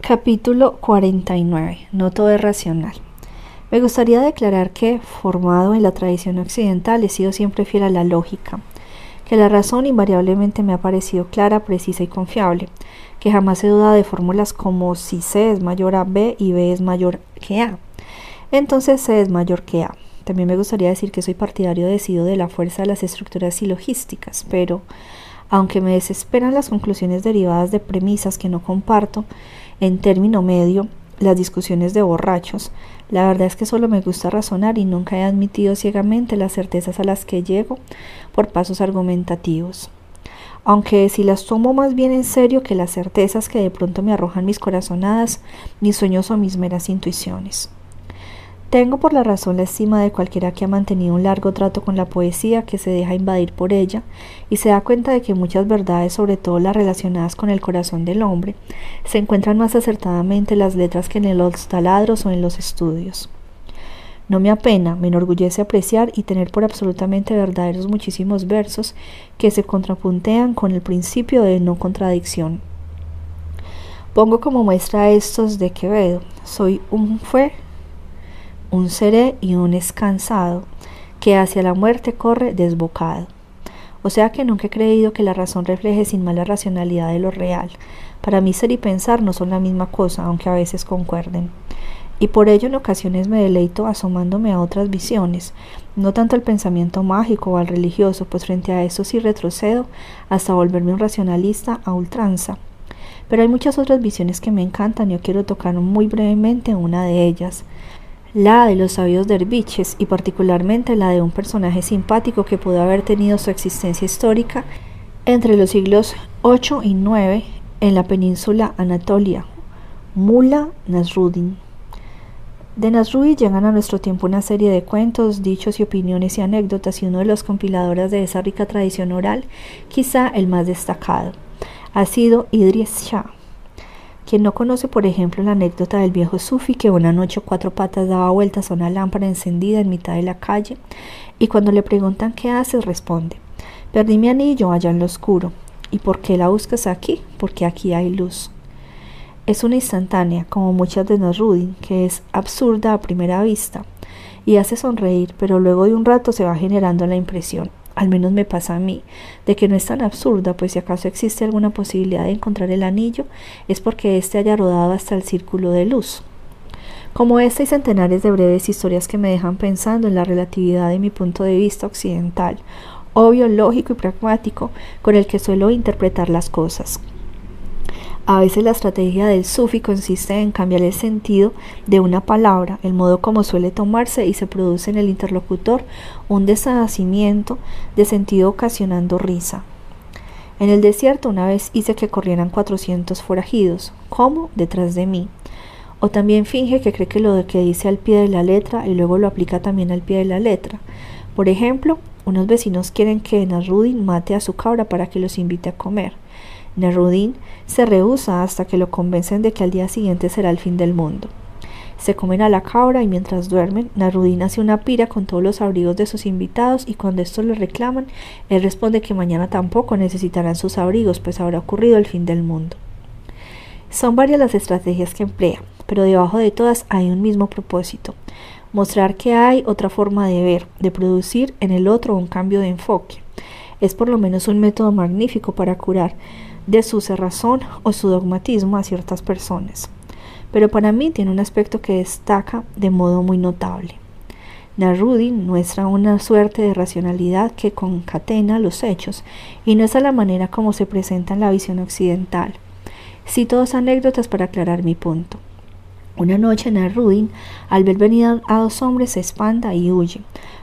Capítulo 49. No todo es racional. Me gustaría declarar que, formado en la tradición occidental, he sido siempre fiel a la lógica, que la razón invariablemente me ha parecido clara, precisa y confiable, que jamás he dudado de fórmulas como si C es mayor a B y B es mayor que A. Entonces C es mayor que A. También me gustaría decir que soy partidario decidido de la fuerza de las estructuras silogísticas, pero, aunque me desesperan las conclusiones derivadas de premisas que no comparto, en término medio, las discusiones de borrachos, la verdad es que solo me gusta razonar y nunca he admitido ciegamente las certezas a las que llego por pasos argumentativos. Aunque si las tomo más bien en serio que las certezas que de pronto me arrojan mis corazonadas, mis sueños o mis meras intuiciones. Tengo por la razón la estima de cualquiera que ha mantenido un largo trato con la poesía, que se deja invadir por ella y se da cuenta de que muchas verdades, sobre todo las relacionadas con el corazón del hombre, se encuentran más acertadamente en las letras que en los taladros o en los estudios. No me apena, me enorgullece apreciar y tener por absolutamente verdaderos muchísimos versos que se contrapuntean con el principio de no contradicción. Pongo como muestra estos de Quevedo. Soy un fue un seré y un escansado, que hacia la muerte corre desbocado. O sea que nunca he creído que la razón refleje sin mala racionalidad de lo real. Para mí ser y pensar no son la misma cosa, aunque a veces concuerden. Y por ello en ocasiones me deleito asomándome a otras visiones, no tanto al pensamiento mágico o al religioso, pues frente a eso sí retrocedo hasta volverme un racionalista a ultranza. Pero hay muchas otras visiones que me encantan y yo quiero tocar muy brevemente una de ellas la de los sabios derviches y particularmente la de un personaje simpático que pudo haber tenido su existencia histórica entre los siglos 8 y 9 en la península Anatolia, Mula Nasruddin. De Nasruddin llegan a nuestro tiempo una serie de cuentos, dichos y opiniones y anécdotas y uno de los compiladores de esa rica tradición oral, quizá el más destacado, ha sido Idris Shah quien no conoce, por ejemplo, la anécdota del viejo Sufi que una noche cuatro patas daba vueltas a una lámpara encendida en mitad de la calle y cuando le preguntan qué haces responde, perdí mi anillo allá en lo oscuro. ¿Y por qué la buscas aquí? Porque aquí hay luz. Es una instantánea, como muchas de Nasruddin, que es absurda a primera vista y hace sonreír, pero luego de un rato se va generando la impresión al menos me pasa a mí, de que no es tan absurda, pues si acaso existe alguna posibilidad de encontrar el anillo, es porque éste haya rodado hasta el círculo de luz. Como esta y centenares de breves historias que me dejan pensando en la relatividad de mi punto de vista occidental, obvio, lógico y pragmático, con el que suelo interpretar las cosas. A veces la estrategia del sufi consiste en cambiar el sentido de una palabra, el modo como suele tomarse y se produce en el interlocutor un desnacimiento de sentido ocasionando risa. En el desierto una vez hice que corrieran cuatrocientos forajidos. ¿Cómo? Detrás de mí. O también finge que cree que lo que dice al pie de la letra y luego lo aplica también al pie de la letra. Por ejemplo, unos vecinos quieren que Nasruddin mate a su cabra para que los invite a comer. Nerudin se rehúsa hasta que lo convencen de que al día siguiente será el fin del mundo. Se comen a la cabra y mientras duermen, Narudín hace una pira con todos los abrigos de sus invitados y cuando estos le reclaman, él responde que mañana tampoco necesitarán sus abrigos, pues habrá ocurrido el fin del mundo. Son varias las estrategias que emplea, pero debajo de todas hay un mismo propósito, mostrar que hay otra forma de ver, de producir en el otro un cambio de enfoque. Es por lo menos un método magnífico para curar de su cerrazón o su dogmatismo a ciertas personas, pero para mí tiene un aspecto que destaca de modo muy notable. Narudin muestra una suerte de racionalidad que concatena los hechos y no es a la manera como se presenta en la visión occidental. Cito dos anécdotas para aclarar mi punto. Una noche Narudin, al ver venir a dos hombres, se espanta y huye.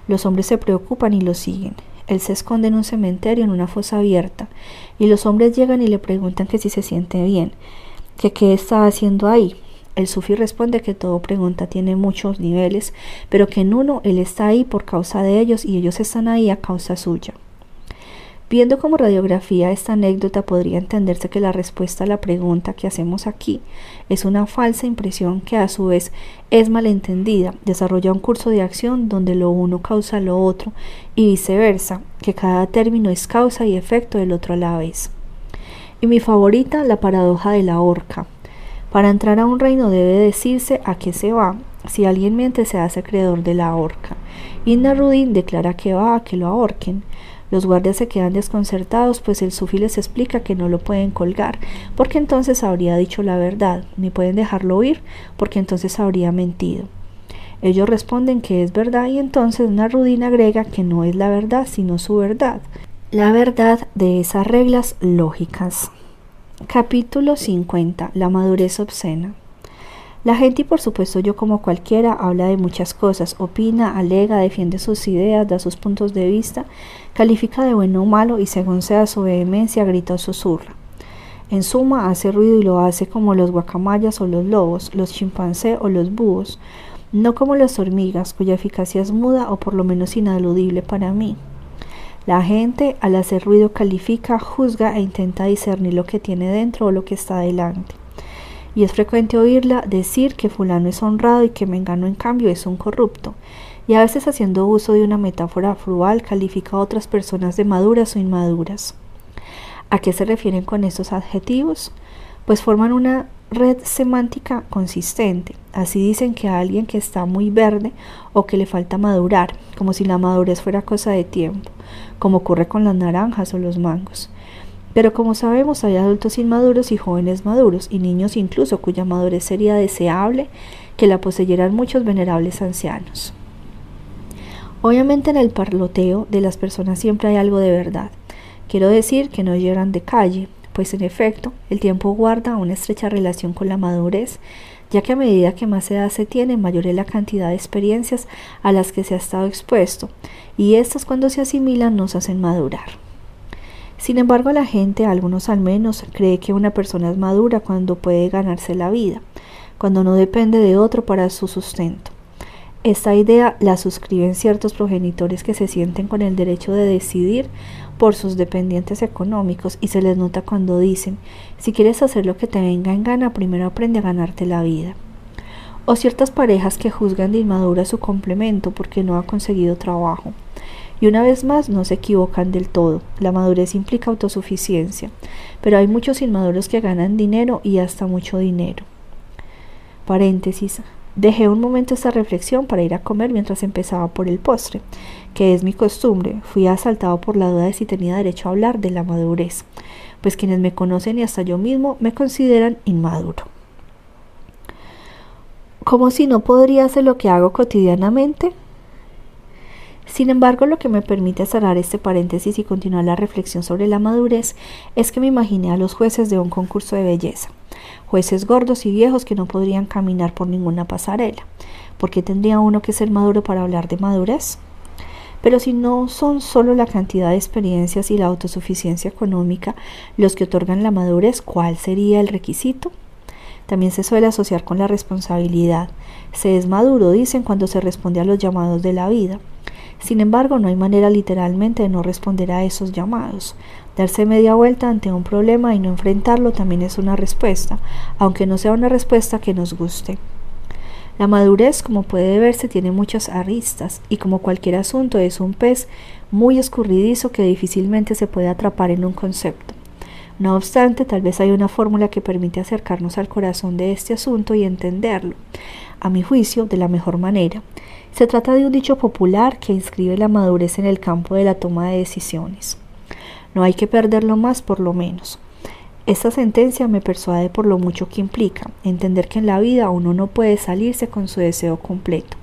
Los hombres se preocupan y lo siguen. Él se esconde en un cementerio, en una fosa abierta, y los hombres llegan y le preguntan que si se siente bien, que qué está haciendo ahí. El sufí responde que todo pregunta tiene muchos niveles, pero que en uno él está ahí por causa de ellos y ellos están ahí a causa suya. Viendo como radiografía esta anécdota podría entenderse que la respuesta a la pregunta que hacemos aquí es una falsa impresión que a su vez es malentendida, desarrolla un curso de acción donde lo uno causa lo otro y viceversa, que cada término es causa y efecto del otro a la vez. Y mi favorita, la paradoja de la horca. Para entrar a un reino debe decirse a qué se va. Si alguien miente se hace acreedor de la horca. Y Narudin declara que va a que lo ahorquen. Los guardias se quedan desconcertados, pues el sufi les explica que no lo pueden colgar, porque entonces habría dicho la verdad, ni pueden dejarlo oír, porque entonces habría mentido. Ellos responden que es verdad y entonces Narudin agrega que no es la verdad, sino su verdad, la verdad de esas reglas lógicas. Capítulo 50. La madurez obscena. La gente y por supuesto yo como cualquiera habla de muchas cosas, opina, alega, defiende sus ideas, da sus puntos de vista, califica de bueno o malo y según sea su vehemencia grita o susurra. En suma, hace ruido y lo hace como los guacamayas o los lobos, los chimpancés o los búhos, no como las hormigas, cuya eficacia es muda o por lo menos inaludible para mí. La gente al hacer ruido califica, juzga e intenta discernir lo que tiene dentro o lo que está delante y es frecuente oírla decir que fulano es honrado y que Mengano en cambio es un corrupto, y a veces haciendo uso de una metáfora frugal califica a otras personas de maduras o inmaduras. ¿A qué se refieren con estos adjetivos? Pues forman una red semántica consistente. Así dicen que a alguien que está muy verde o que le falta madurar, como si la madurez fuera cosa de tiempo, como ocurre con las naranjas o los mangos. Pero como sabemos, hay adultos inmaduros y jóvenes maduros, y niños incluso cuya madurez sería deseable que la poseyeran muchos venerables ancianos. Obviamente en el parloteo de las personas siempre hay algo de verdad. Quiero decir que no lloran de calle, pues en efecto el tiempo guarda una estrecha relación con la madurez, ya que a medida que más edad se tiene, mayor es la cantidad de experiencias a las que se ha estado expuesto, y estas cuando se asimilan nos hacen madurar. Sin embargo, la gente, algunos al menos, cree que una persona es madura cuando puede ganarse la vida, cuando no depende de otro para su sustento. Esta idea la suscriben ciertos progenitores que se sienten con el derecho de decidir por sus dependientes económicos y se les nota cuando dicen, si quieres hacer lo que te venga en gana, primero aprende a ganarte la vida. O ciertas parejas que juzgan de inmadura su complemento porque no ha conseguido trabajo. Y una vez más no se equivocan del todo. La madurez implica autosuficiencia, pero hay muchos inmaduros que ganan dinero y hasta mucho dinero. Paréntesis. Dejé un momento esta reflexión para ir a comer mientras empezaba por el postre, que es mi costumbre. Fui asaltado por la duda de si tenía derecho a hablar de la madurez, pues quienes me conocen y hasta yo mismo me consideran inmaduro. Como si no podría hacer lo que hago cotidianamente, sin embargo, lo que me permite cerrar este paréntesis y continuar la reflexión sobre la madurez es que me imaginé a los jueces de un concurso de belleza, jueces gordos y viejos que no podrían caminar por ninguna pasarela. ¿Por qué tendría uno que ser maduro para hablar de madurez? Pero si no son solo la cantidad de experiencias y la autosuficiencia económica los que otorgan la madurez, ¿cuál sería el requisito? También se suele asociar con la responsabilidad. Se es maduro, dicen, cuando se responde a los llamados de la vida. Sin embargo, no hay manera literalmente de no responder a esos llamados. Darse media vuelta ante un problema y no enfrentarlo también es una respuesta, aunque no sea una respuesta que nos guste. La madurez, como puede verse, tiene muchas aristas y como cualquier asunto es un pez muy escurridizo que difícilmente se puede atrapar en un concepto. No obstante, tal vez hay una fórmula que permite acercarnos al corazón de este asunto y entenderlo, a mi juicio, de la mejor manera. Se trata de un dicho popular que inscribe la madurez en el campo de la toma de decisiones. No hay que perderlo más por lo menos. Esta sentencia me persuade por lo mucho que implica entender que en la vida uno no puede salirse con su deseo completo,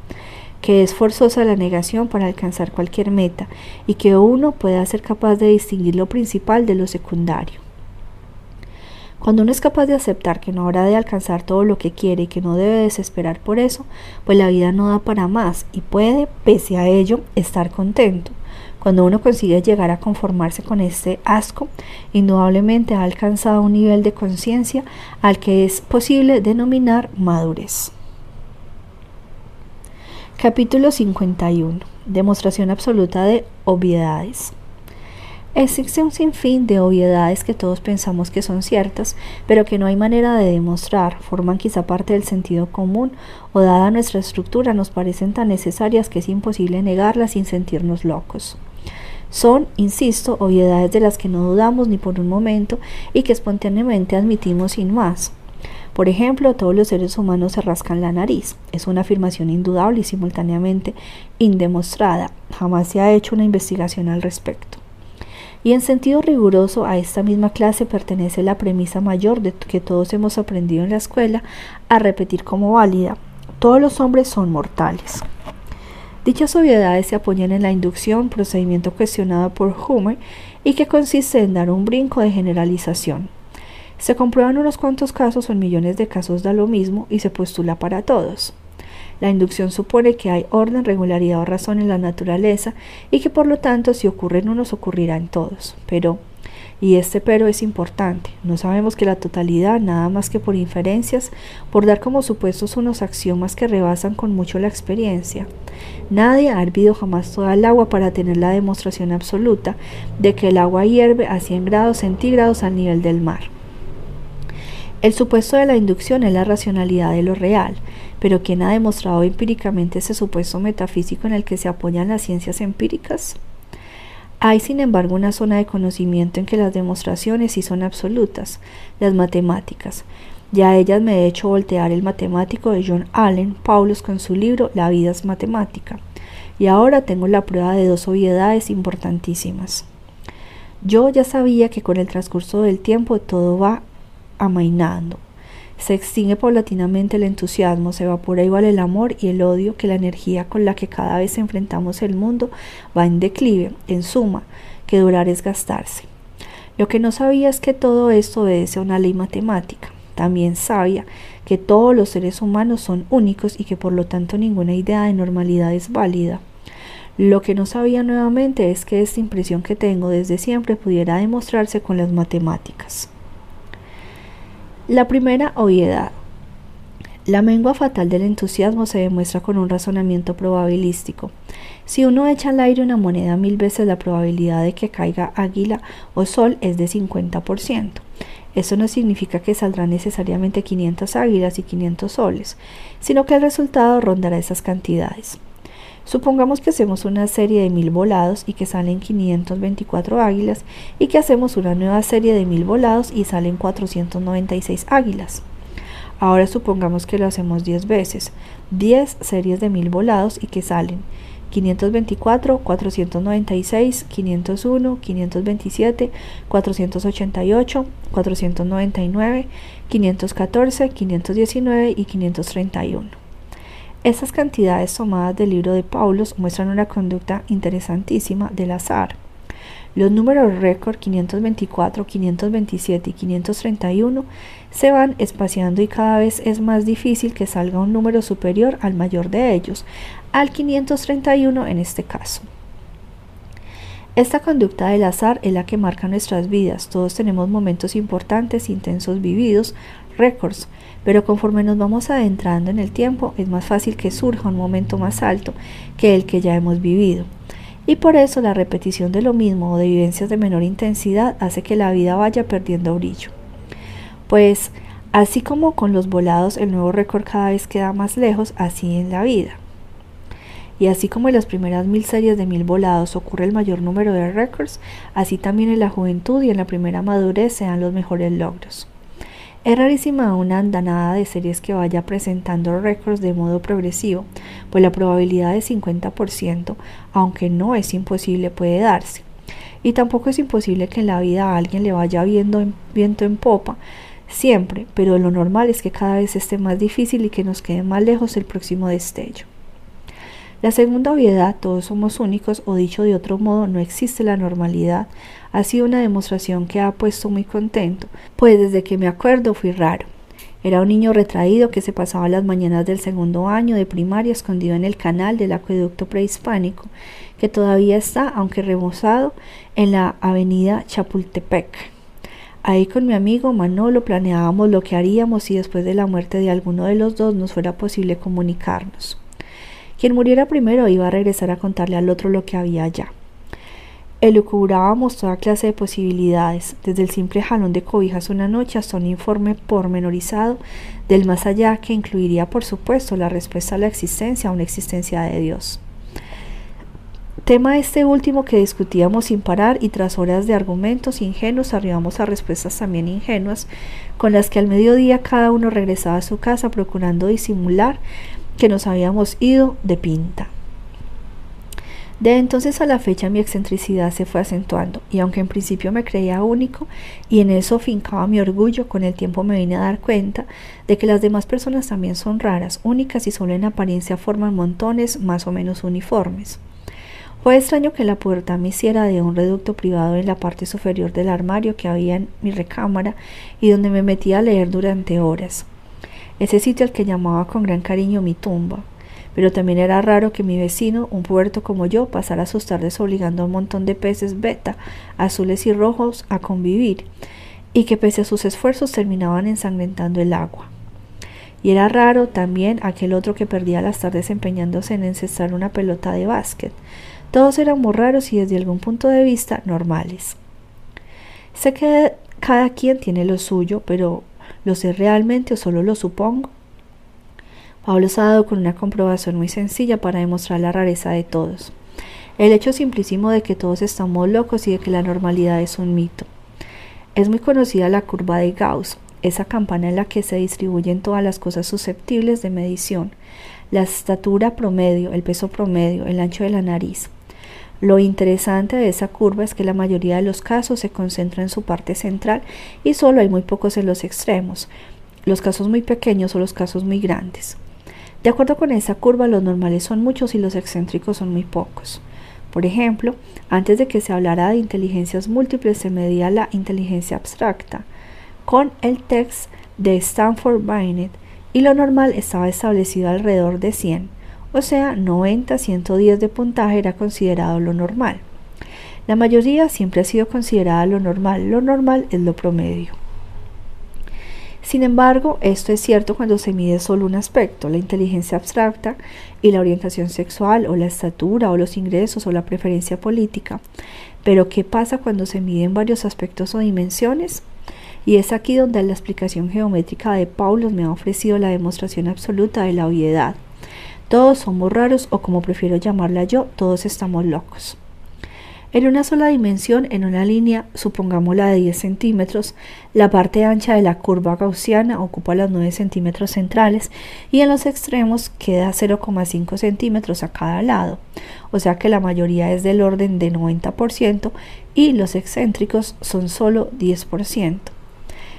que es forzosa la negación para alcanzar cualquier meta y que uno pueda ser capaz de distinguir lo principal de lo secundario. Cuando uno es capaz de aceptar que no habrá de alcanzar todo lo que quiere y que no debe desesperar por eso, pues la vida no da para más y puede, pese a ello, estar contento. Cuando uno consigue llegar a conformarse con este asco, indudablemente ha alcanzado un nivel de conciencia al que es posible denominar madurez. Capítulo 51. Demostración absoluta de obviedades. Existe un sinfín de obviedades que todos pensamos que son ciertas, pero que no hay manera de demostrar, forman quizá parte del sentido común o dada nuestra estructura nos parecen tan necesarias que es imposible negarlas sin sentirnos locos. Son, insisto, obviedades de las que no dudamos ni por un momento y que espontáneamente admitimos sin más. Por ejemplo, todos los seres humanos se rascan la nariz. Es una afirmación indudable y simultáneamente indemostrada. Jamás se ha hecho una investigación al respecto. Y en sentido riguroso a esta misma clase pertenece la premisa mayor de que todos hemos aprendido en la escuela a repetir como válida. Todos los hombres son mortales. Dichas obviedades se apoyan en la inducción, procedimiento cuestionado por Humer y que consiste en dar un brinco de generalización. Se comprueban unos cuantos casos o en millones de casos da lo mismo y se postula para todos. La inducción supone que hay orden, regularidad o razón en la naturaleza y que por lo tanto si ocurre en unos ocurrirá en todos. Pero, y este pero es importante, no sabemos que la totalidad, nada más que por inferencias, por dar como supuestos unos axiomas que rebasan con mucho la experiencia. Nadie ha hervido jamás toda el agua para tener la demostración absoluta de que el agua hierve a 100 grados centígrados al nivel del mar. El supuesto de la inducción es la racionalidad de lo real, pero ¿quién ha demostrado empíricamente ese supuesto metafísico en el que se apoyan las ciencias empíricas? Hay, sin embargo, una zona de conocimiento en que las demostraciones sí son absolutas, las matemáticas. Ya a ellas me he hecho voltear el matemático de John Allen Paulus con su libro La vida es matemática. Y ahora tengo la prueba de dos obviedades importantísimas. Yo ya sabía que con el transcurso del tiempo todo va amainando. Se extingue paulatinamente el entusiasmo, se evapora igual el amor y el odio que la energía con la que cada vez enfrentamos el mundo va en declive, en suma, que durar es gastarse. Lo que no sabía es que todo esto obedece a una ley matemática. También sabía que todos los seres humanos son únicos y que por lo tanto ninguna idea de normalidad es válida. Lo que no sabía nuevamente es que esta impresión que tengo desde siempre pudiera demostrarse con las matemáticas. La primera obviedad. La mengua fatal del entusiasmo se demuestra con un razonamiento probabilístico. Si uno echa al aire una moneda mil veces, la probabilidad de que caiga águila o sol es de 50%. Eso no significa que saldrán necesariamente 500 águilas y 500 soles, sino que el resultado rondará esas cantidades. Supongamos que hacemos una serie de mil volados y que salen 524 águilas y que hacemos una nueva serie de mil volados y salen 496 águilas. Ahora supongamos que lo hacemos 10 veces, 10 series de mil volados y que salen 524, 496, 501, 527, 488, 499, 514, 519 y 531. Estas cantidades tomadas del libro de Paulos muestran una conducta interesantísima del azar. Los números récord 524, 527 y 531 se van espaciando y cada vez es más difícil que salga un número superior al mayor de ellos, al 531 en este caso. Esta conducta del azar es la que marca nuestras vidas. Todos tenemos momentos importantes, intensos vividos, récords, pero conforme nos vamos adentrando en el tiempo es más fácil que surja un momento más alto que el que ya hemos vivido. Y por eso la repetición de lo mismo o de vivencias de menor intensidad hace que la vida vaya perdiendo brillo. Pues así como con los volados el nuevo récord cada vez queda más lejos, así en la vida. Y así como en las primeras mil series de mil volados ocurre el mayor número de récords, así también en la juventud y en la primera madurez se dan los mejores logros. Es rarísima una andanada de series que vaya presentando récords de modo progresivo, pues la probabilidad de 50%, aunque no es imposible, puede darse. Y tampoco es imposible que en la vida a alguien le vaya viendo en, viento en popa, siempre, pero lo normal es que cada vez esté más difícil y que nos quede más lejos el próximo destello. La segunda obviedad, todos somos únicos, o dicho de otro modo, no existe la normalidad, ha sido una demostración que ha puesto muy contento, pues desde que me acuerdo fui raro. Era un niño retraído que se pasaba las mañanas del segundo año de primaria escondido en el canal del acueducto prehispánico, que todavía está, aunque remozado, en la avenida Chapultepec. Ahí con mi amigo Manolo planeábamos lo que haríamos si después de la muerte de alguno de los dos nos fuera posible comunicarnos. Quien muriera primero iba a regresar a contarle al otro lo que había allá. Elucubrábamos toda clase de posibilidades, desde el simple jalón de cobijas una noche hasta un informe pormenorizado del más allá que incluiría, por supuesto, la respuesta a la existencia, a una existencia de Dios. Tema este último que discutíamos sin parar y tras horas de argumentos ingenuos arribamos a respuestas también ingenuas, con las que al mediodía cada uno regresaba a su casa procurando disimular que nos habíamos ido de pinta. De entonces a la fecha mi excentricidad se fue acentuando, y aunque en principio me creía único y en eso fincaba mi orgullo, con el tiempo me vine a dar cuenta de que las demás personas también son raras, únicas y solo en apariencia forman montones más o menos uniformes. Fue extraño que la puerta me hiciera de un reducto privado en la parte superior del armario que había en mi recámara y donde me metía a leer durante horas. Ese sitio al que llamaba con gran cariño mi tumba. Pero también era raro que mi vecino, un puerto como yo, pasara sus tardes obligando a un montón de peces beta, azules y rojos, a convivir, y que pese a sus esfuerzos terminaban ensangrentando el agua. Y era raro también aquel otro que perdía las tardes empeñándose en encestar una pelota de básquet, todos muy raros y desde algún punto de vista normales. Sé que cada quien tiene lo suyo, pero ¿lo sé realmente o solo lo supongo? Pablo se ha dado con una comprobación muy sencilla para demostrar la rareza de todos. El hecho simplísimo de que todos estamos locos y de que la normalidad es un mito. Es muy conocida la curva de Gauss, esa campana en la que se distribuyen todas las cosas susceptibles de medición, la estatura promedio, el peso promedio, el ancho de la nariz. Lo interesante de esa curva es que la mayoría de los casos se concentra en su parte central y solo hay muy pocos en los extremos, los casos muy pequeños o los casos muy grandes. De acuerdo con esa curva, los normales son muchos y los excéntricos son muy pocos. Por ejemplo, antes de que se hablara de inteligencias múltiples, se medía la inteligencia abstracta con el text de Stanford Binet y lo normal estaba establecido alrededor de 100 o sea, 90-110 de puntaje era considerado lo normal. La mayoría siempre ha sido considerada lo normal, lo normal es lo promedio. Sin embargo, esto es cierto cuando se mide solo un aspecto, la inteligencia abstracta y la orientación sexual o la estatura o los ingresos o la preferencia política. Pero ¿qué pasa cuando se miden varios aspectos o dimensiones? Y es aquí donde la explicación geométrica de Paulos me ha ofrecido la demostración absoluta de la obviedad. Todos somos raros o como prefiero llamarla yo, todos estamos locos. En una sola dimensión, en una línea, supongamos la de 10 centímetros, la parte ancha de la curva gaussiana ocupa los 9 centímetros centrales y en los extremos queda 0,5 centímetros a cada lado, o sea que la mayoría es del orden de 90% y los excéntricos son solo 10%.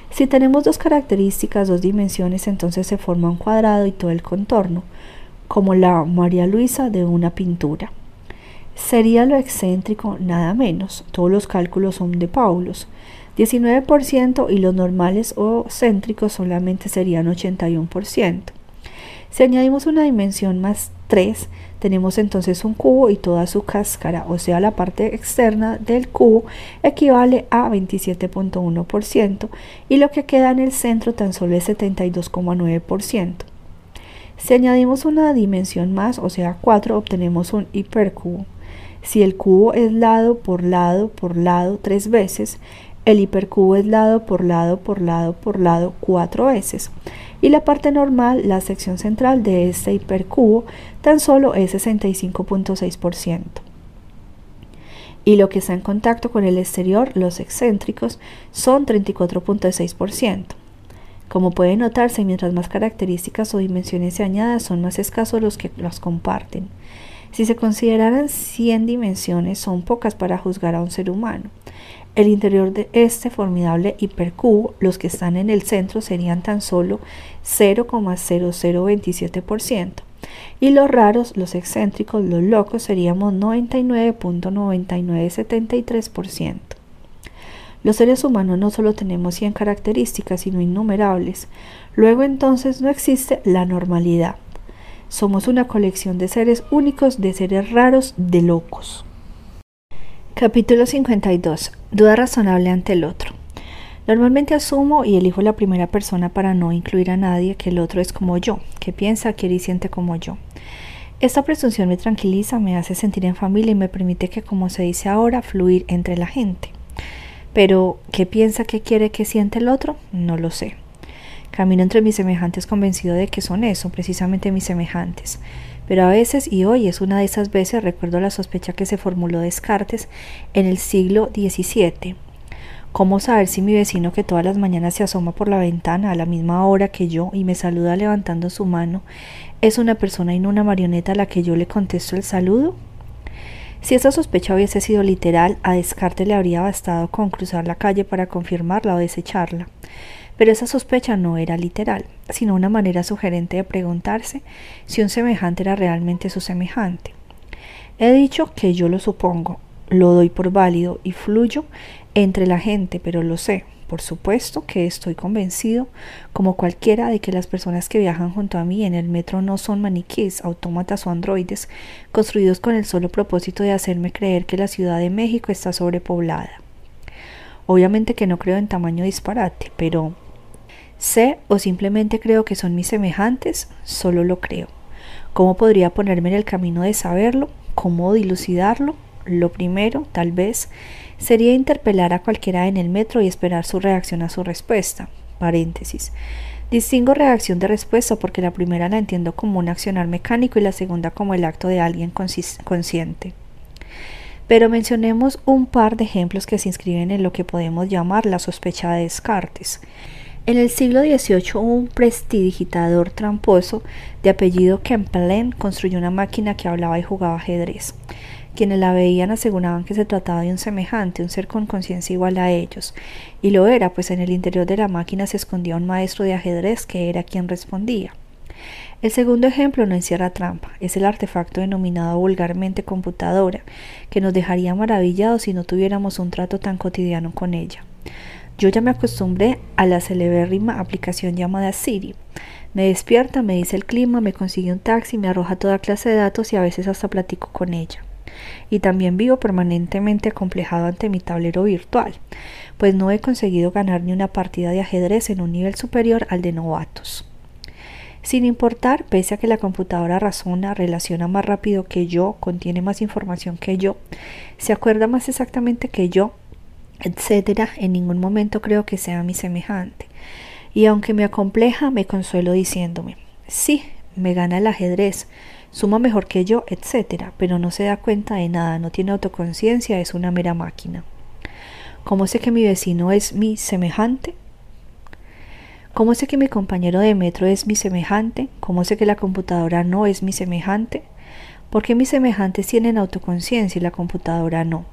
Si tenemos dos características, dos dimensiones, entonces se forma un cuadrado y todo el contorno como la María Luisa de una pintura. Sería lo excéntrico nada menos, todos los cálculos son de Paulos, 19% y los normales o céntricos solamente serían 81%. Si añadimos una dimensión más 3, tenemos entonces un cubo y toda su cáscara, o sea, la parte externa del cubo equivale a 27.1% y lo que queda en el centro tan solo es 72.9%. Si añadimos una dimensión más, o sea 4, obtenemos un hipercubo. Si el cubo es lado por lado por lado tres veces, el hipercubo es lado por lado por lado por lado cuatro veces. Y la parte normal, la sección central de este hipercubo, tan solo es 65.6%. Y lo que está en contacto con el exterior, los excéntricos, son 34.6%. Como puede notarse, mientras más características o dimensiones se añadan, son más escasos los que las comparten. Si se consideraran 100 dimensiones, son pocas para juzgar a un ser humano. El interior de este formidable hipercubo, los que están en el centro serían tan solo 0,0027%. Y los raros, los excéntricos, los locos seríamos 99.9973%. Los seres humanos no solo tenemos 100 características, sino innumerables. Luego entonces no existe la normalidad. Somos una colección de seres únicos, de seres raros, de locos. Capítulo 52. Duda razonable ante el otro. Normalmente asumo y elijo la primera persona para no incluir a nadie que el otro es como yo, que piensa, quiere y siente como yo. Esta presunción me tranquiliza, me hace sentir en familia y me permite que, como se dice ahora, fluir entre la gente. Pero, ¿qué piensa, qué quiere, qué siente el otro? No lo sé. Camino entre mis semejantes convencido de que son eso, precisamente mis semejantes. Pero a veces, y hoy es una de esas veces, recuerdo la sospecha que se formuló Descartes en el siglo XVII. ¿Cómo saber si mi vecino que todas las mañanas se asoma por la ventana a la misma hora que yo y me saluda levantando su mano es una persona y no una marioneta a la que yo le contesto el saludo? Si esa sospecha hubiese sido literal, a Descartes le habría bastado con cruzar la calle para confirmarla o desecharla. Pero esa sospecha no era literal, sino una manera sugerente de preguntarse si un semejante era realmente su semejante. He dicho que yo lo supongo, lo doy por válido y fluyo entre la gente, pero lo sé. Por supuesto que estoy convencido, como cualquiera, de que las personas que viajan junto a mí en el metro no son maniquíes, autómatas o androides, construidos con el solo propósito de hacerme creer que la Ciudad de México está sobrepoblada. Obviamente que no creo en tamaño disparate, pero sé o simplemente creo que son mis semejantes, solo lo creo. ¿Cómo podría ponerme en el camino de saberlo? ¿Cómo dilucidarlo? Lo primero, tal vez, sería interpelar a cualquiera en el metro y esperar su reacción a su respuesta. Paréntesis. Distingo reacción de respuesta porque la primera la entiendo como un accionar mecánico y la segunda como el acto de alguien consciente. Pero mencionemos un par de ejemplos que se inscriben en lo que podemos llamar la sospecha de Descartes. En el siglo XVIII un prestidigitador tramposo de apellido Kempelen construyó una máquina que hablaba y jugaba ajedrez. Quienes la veían aseguraban que se trataba de un semejante, un ser con conciencia igual a ellos. Y lo era, pues en el interior de la máquina se escondía un maestro de ajedrez que era quien respondía. El segundo ejemplo no encierra trampa, es el artefacto denominado vulgarmente computadora, que nos dejaría maravillados si no tuviéramos un trato tan cotidiano con ella. Yo ya me acostumbré a la celebérrima aplicación llamada Siri. Me despierta, me dice el clima, me consigue un taxi, me arroja toda clase de datos y a veces hasta platico con ella y también vivo permanentemente acomplejado ante mi tablero virtual, pues no he conseguido ganar ni una partida de ajedrez en un nivel superior al de novatos. Sin importar, pese a que la computadora razona, relaciona más rápido que yo, contiene más información que yo, se acuerda más exactamente que yo, etcétera, en ningún momento creo que sea mi semejante. Y aunque me acompleja, me consuelo diciéndome, sí, me gana el ajedrez, suma mejor que yo, etc. Pero no se da cuenta de nada, no tiene autoconciencia, es una mera máquina. ¿Cómo sé que mi vecino es mi semejante? ¿Cómo sé que mi compañero de metro es mi semejante? ¿Cómo sé que la computadora no es mi semejante? Porque mis semejantes tienen autoconciencia y la computadora no.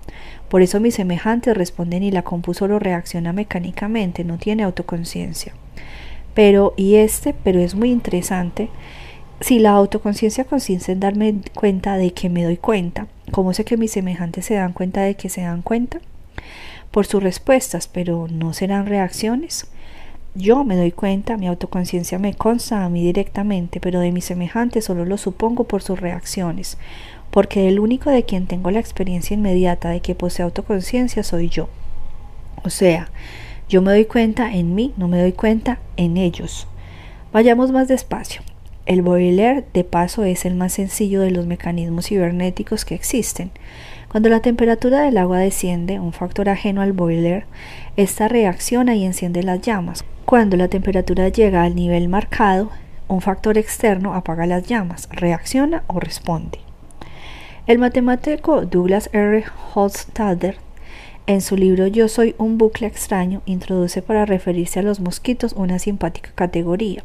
Por eso mis semejantes responden y la compu solo reacciona mecánicamente, no tiene autoconciencia. Pero, y este, pero es muy interesante, si la autoconciencia consiste en darme cuenta de que me doy cuenta, ¿cómo sé que mis semejantes se dan cuenta de que se dan cuenta? Por sus respuestas, pero ¿no serán reacciones? Yo me doy cuenta, mi autoconciencia me consta a mí directamente, pero de mis semejantes solo lo supongo por sus reacciones, porque el único de quien tengo la experiencia inmediata de que posee autoconciencia soy yo. O sea, yo me doy cuenta en mí, no me doy cuenta en ellos. Vayamos más despacio. El boiler, de paso, es el más sencillo de los mecanismos cibernéticos que existen. Cuando la temperatura del agua desciende, un factor ajeno al boiler, esta reacciona y enciende las llamas. Cuando la temperatura llega al nivel marcado, un factor externo apaga las llamas, reacciona o responde. El matemático Douglas R. Hofstadter en su libro Yo soy un bucle extraño introduce para referirse a los mosquitos una simpática categoría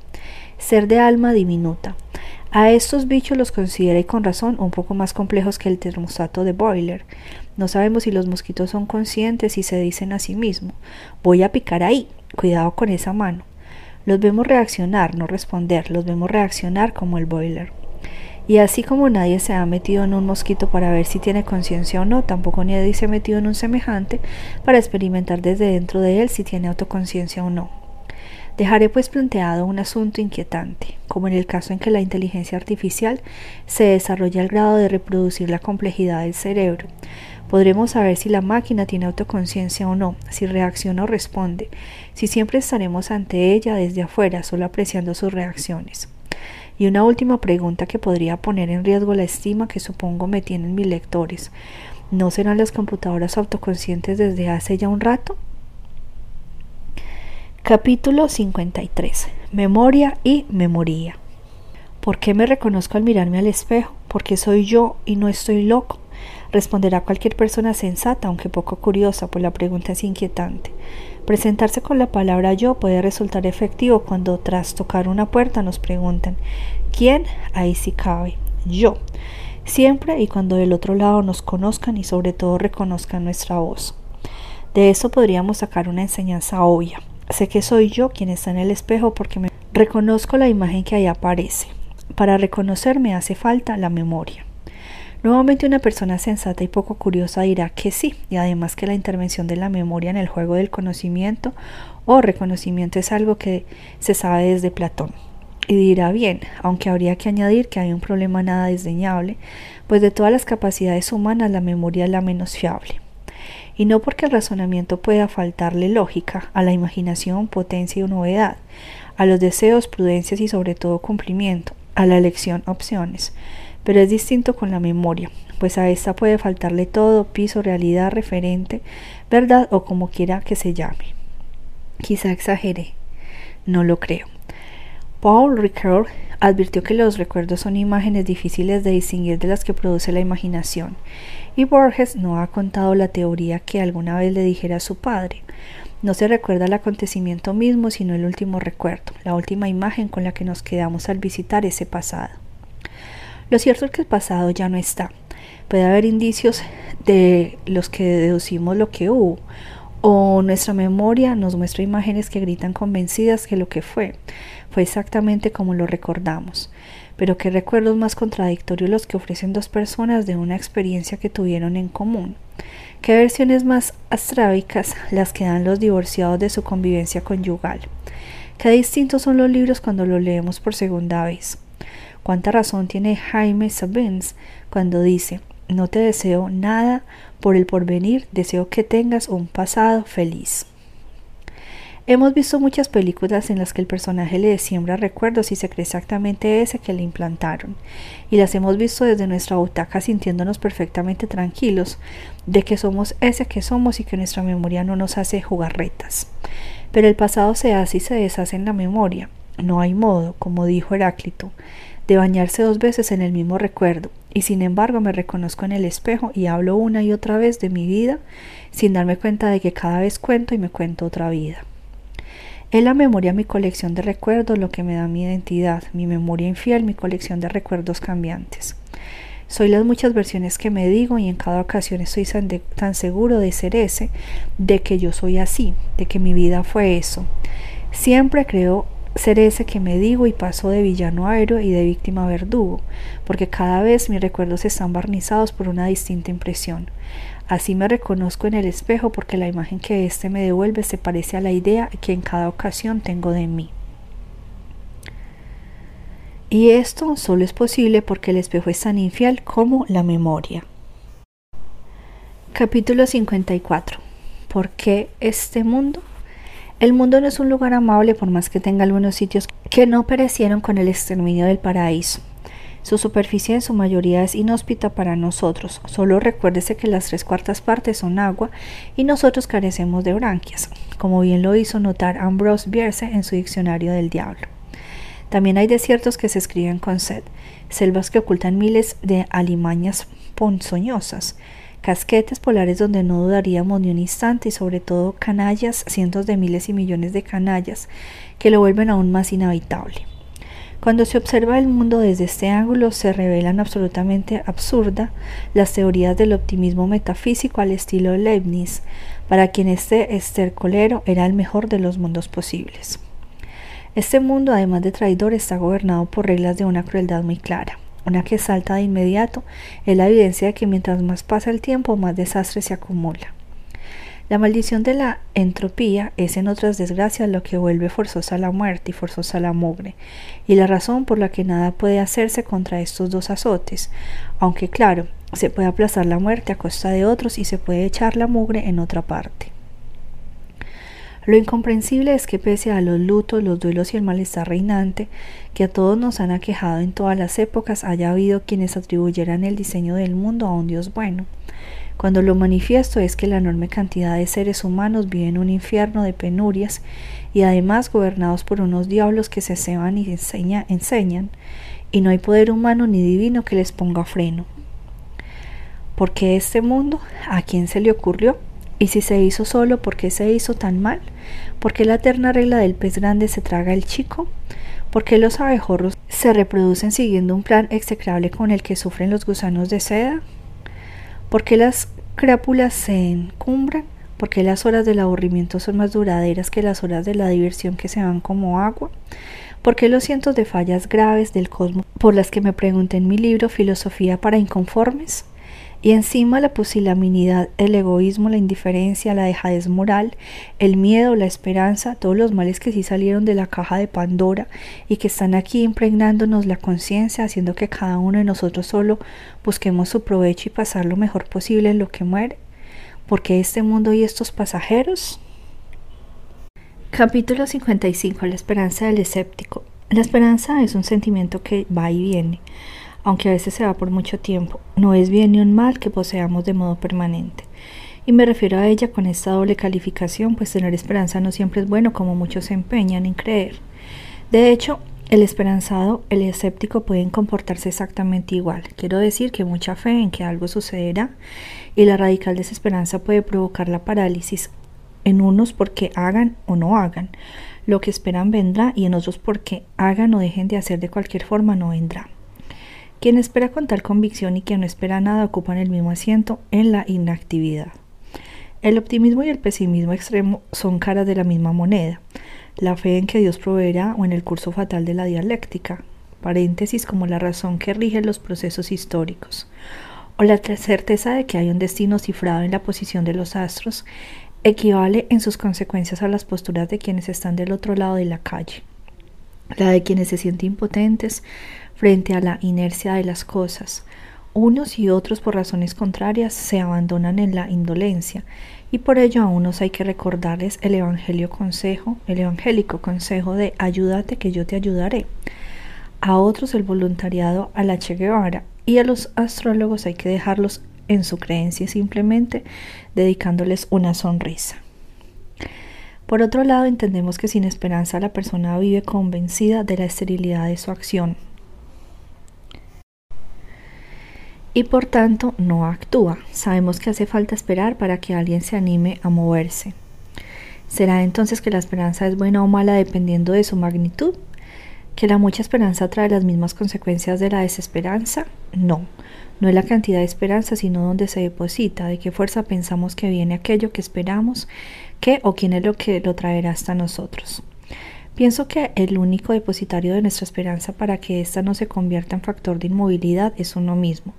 ser de alma diminuta. A estos bichos los considera y con razón un poco más complejos que el termostato de Boiler. No sabemos si los mosquitos son conscientes y se dicen a sí mismos voy a picar ahí, cuidado con esa mano. Los vemos reaccionar, no responder, los vemos reaccionar como el boiler. Y así como nadie se ha metido en un mosquito para ver si tiene conciencia o no, tampoco nadie se ha metido en un semejante para experimentar desde dentro de él si tiene autoconciencia o no. Dejaré pues planteado un asunto inquietante, como en el caso en que la inteligencia artificial se desarrolla al grado de reproducir la complejidad del cerebro. Podremos saber si la máquina tiene autoconciencia o no, si reacciona o responde, si siempre estaremos ante ella desde afuera, solo apreciando sus reacciones. Y una última pregunta que podría poner en riesgo la estima que supongo me tienen mis lectores. ¿No serán las computadoras autoconscientes desde hace ya un rato? Capítulo 53. memoria y memoria. ¿Por qué me reconozco al mirarme al espejo? Porque soy yo y no estoy loco. Responderá cualquier persona sensata, aunque poco curiosa, pues la pregunta es inquietante. Presentarse con la palabra yo puede resultar efectivo cuando tras tocar una puerta nos preguntan ¿Quién? Ahí sí cabe. Yo. Siempre y cuando del otro lado nos conozcan y sobre todo reconozcan nuestra voz. De eso podríamos sacar una enseñanza obvia. Sé que soy yo quien está en el espejo porque me reconozco la imagen que ahí aparece. Para reconocerme hace falta la memoria. Nuevamente una persona sensata y poco curiosa dirá que sí, y además que la intervención de la memoria en el juego del conocimiento o reconocimiento es algo que se sabe desde Platón. Y dirá bien, aunque habría que añadir que hay un problema nada desdeñable, pues de todas las capacidades humanas la memoria es la menos fiable. Y no porque el razonamiento pueda faltarle lógica, a la imaginación potencia y novedad, a los deseos prudencias y sobre todo cumplimiento, a la elección opciones, pero es distinto con la memoria, pues a esta puede faltarle todo, piso, realidad, referente, verdad o como quiera que se llame. Quizá exageré, no lo creo. Paul Ricoeur advirtió que los recuerdos son imágenes difíciles de distinguir de las que produce la imaginación, y Borges no ha contado la teoría que alguna vez le dijera a su padre. No se recuerda el acontecimiento mismo, sino el último recuerdo, la última imagen con la que nos quedamos al visitar ese pasado. Lo cierto es que el pasado ya no está. Puede haber indicios de los que deducimos lo que hubo, o nuestra memoria nos muestra imágenes que gritan convencidas que lo que fue fue exactamente como lo recordamos. Pero qué recuerdos más contradictorios los que ofrecen dos personas de una experiencia que tuvieron en común. Qué versiones más astrábicas las que dan los divorciados de su convivencia conyugal. Qué distintos son los libros cuando los leemos por segunda vez. Cuánta razón tiene Jaime Sabins cuando dice, no te deseo nada por el porvenir, deseo que tengas un pasado feliz. Hemos visto muchas películas en las que el personaje le siembra recuerdos y se cree exactamente ese que le implantaron, y las hemos visto desde nuestra butaca sintiéndonos perfectamente tranquilos de que somos ese que somos y que nuestra memoria no nos hace jugar retas. Pero el pasado se hace y se deshace en la memoria. No hay modo, como dijo Heráclito, de bañarse dos veces en el mismo recuerdo, y sin embargo me reconozco en el espejo y hablo una y otra vez de mi vida sin darme cuenta de que cada vez cuento y me cuento otra vida. Es la memoria mi colección de recuerdos lo que me da mi identidad, mi memoria infiel, mi colección de recuerdos cambiantes. Soy las muchas versiones que me digo y en cada ocasión estoy tan seguro de ser ese, de que yo soy así, de que mi vida fue eso. Siempre creo ser ese que me digo y paso de villano a héroe y de víctima a verdugo, porque cada vez mis recuerdos están barnizados por una distinta impresión. Así me reconozco en el espejo porque la imagen que éste me devuelve se parece a la idea que en cada ocasión tengo de mí. Y esto solo es posible porque el espejo es tan infiel como la memoria. Capítulo 54. ¿Por qué este mundo? El mundo no es un lugar amable por más que tenga algunos sitios que no perecieron con el exterminio del paraíso. Su superficie en su mayoría es inhóspita para nosotros. Solo recuérdese que las tres cuartas partes son agua y nosotros carecemos de branquias, como bien lo hizo notar Ambrose Bierce en su diccionario del diablo. También hay desiertos que se escriben con sed, selvas que ocultan miles de alimañas ponzoñosas, casquetes polares donde no dudaríamos ni un instante y sobre todo canallas, cientos de miles y millones de canallas que lo vuelven aún más inhabitable. Cuando se observa el mundo desde este ángulo se revelan absolutamente absurdas las teorías del optimismo metafísico al estilo Leibniz, para quien este estercolero era el mejor de los mundos posibles. Este mundo, además de traidor, está gobernado por reglas de una crueldad muy clara. Una que salta de inmediato es la evidencia de que mientras más pasa el tiempo, más desastre se acumula. La maldición de la entropía es en otras desgracias lo que vuelve forzosa la muerte y forzosa la mugre, y la razón por la que nada puede hacerse contra estos dos azotes, aunque claro, se puede aplazar la muerte a costa de otros y se puede echar la mugre en otra parte. Lo incomprensible es que pese a los lutos, los duelos y el malestar reinante, que a todos nos han aquejado en todas las épocas, haya habido quienes atribuyeran el diseño del mundo a un Dios bueno. cuando lo manifiesto es que la enorme cantidad de seres humanos vive en un infierno de penurias y además gobernados por unos diablos que se ceban y enseñan, y no hay poder humano ni divino que les ponga freno. ¿Por qué este mundo? ¿A quién se le ocurrió? Y si se hizo solo, ¿por qué se hizo tan mal? ¿Por qué la eterna regla del pez grande se traga el chico? ¿Por qué los abejorros se reproducen siguiendo un plan execrable con el que sufren los gusanos de seda? ¿Por qué las crápulas se encumbran? ¿Por qué las horas del aburrimiento son más duraderas que las horas de la diversión que se van como agua? ¿Por qué los cientos de fallas graves del cosmos por las que me pregunté en mi libro Filosofía para Inconformes? Y encima la pusilanimidad, el egoísmo, la indiferencia, la dejadez moral, el miedo, la esperanza, todos los males que sí salieron de la caja de Pandora y que están aquí impregnándonos la conciencia, haciendo que cada uno de nosotros solo busquemos su provecho y pasar lo mejor posible en lo que muere. porque este mundo y estos pasajeros? Capítulo 55. La esperanza del escéptico. La esperanza es un sentimiento que va y viene aunque a veces se va por mucho tiempo. No es bien ni un mal que poseamos de modo permanente. Y me refiero a ella con esta doble calificación, pues tener esperanza no siempre es bueno como muchos se empeñan en creer. De hecho, el esperanzado, el escéptico pueden comportarse exactamente igual. Quiero decir que mucha fe en que algo sucederá y la radical desesperanza puede provocar la parálisis en unos porque hagan o no hagan. Lo que esperan vendrá y en otros porque hagan o dejen de hacer de cualquier forma no vendrá. Quien espera con tal convicción y quien no espera nada ocupan el mismo asiento en la inactividad. El optimismo y el pesimismo extremo son caras de la misma moneda. La fe en que Dios proveerá o en el curso fatal de la dialéctica, paréntesis como la razón que rige los procesos históricos, o la certeza de que hay un destino cifrado en la posición de los astros, equivale en sus consecuencias a las posturas de quienes están del otro lado de la calle, la de quienes se sienten impotentes, frente a la inercia de las cosas. Unos y otros por razones contrarias se abandonan en la indolencia y por ello a unos hay que recordarles el evangelio consejo, el evangélico consejo de ayúdate que yo te ayudaré. A otros el voluntariado a la Che Guevara y a los astrólogos hay que dejarlos en su creencia simplemente dedicándoles una sonrisa. Por otro lado, entendemos que sin esperanza la persona vive convencida de la esterilidad de su acción, y por tanto no actúa. Sabemos que hace falta esperar para que alguien se anime a moverse. ¿Será entonces que la esperanza es buena o mala dependiendo de su magnitud? ¿Que la mucha esperanza trae las mismas consecuencias de la desesperanza? No, no es la cantidad de esperanza, sino donde se deposita, de qué fuerza pensamos que viene aquello que esperamos, qué o quién es lo que lo traerá hasta nosotros. Pienso que el único depositario de nuestra esperanza para que ésta no se convierta en factor de inmovilidad es uno mismo,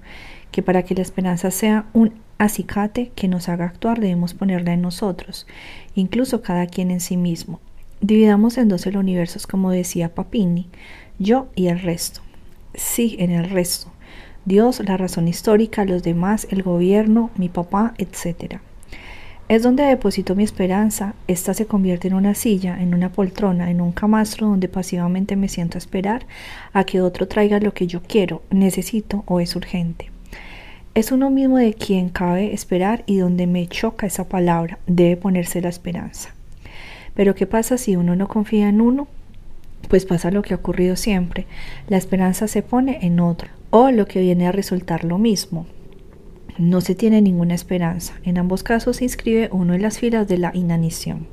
que para que la esperanza sea un acicate que nos haga actuar debemos ponerla en nosotros, incluso cada quien en sí mismo. Dividamos en dos el universo, como decía Papini, yo y el resto. Sí, en el resto. Dios, la razón histórica, los demás, el gobierno, mi papá, etc. Es donde deposito mi esperanza, esta se convierte en una silla, en una poltrona, en un camastro donde pasivamente me siento a esperar a que otro traiga lo que yo quiero, necesito o es urgente. Es uno mismo de quien cabe esperar y donde me choca esa palabra, debe ponerse la esperanza. Pero ¿qué pasa si uno no confía en uno? Pues pasa lo que ha ocurrido siempre, la esperanza se pone en otro, o lo que viene a resultar lo mismo, no se tiene ninguna esperanza. En ambos casos se inscribe uno en las filas de la inanición.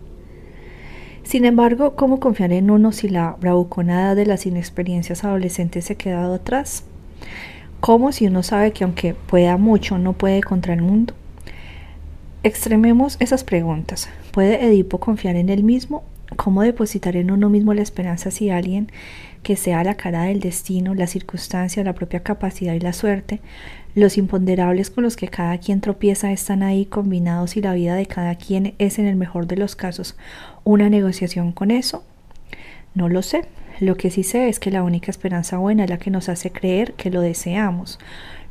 Sin embargo, ¿cómo confiar en uno si la bravuconada de las inexperiencias adolescentes se ha quedado atrás? ¿Cómo si uno sabe que aunque pueda mucho, no puede contra el mundo? Extrememos esas preguntas. ¿Puede Edipo confiar en él mismo? ¿Cómo depositar en uno mismo la esperanza si alguien que sea la cara del destino, la circunstancia, la propia capacidad y la suerte, los imponderables con los que cada quien tropieza están ahí combinados y la vida de cada quien es en el mejor de los casos una negociación con eso? No lo sé. Lo que sí sé es que la única esperanza buena es la que nos hace creer que lo deseamos.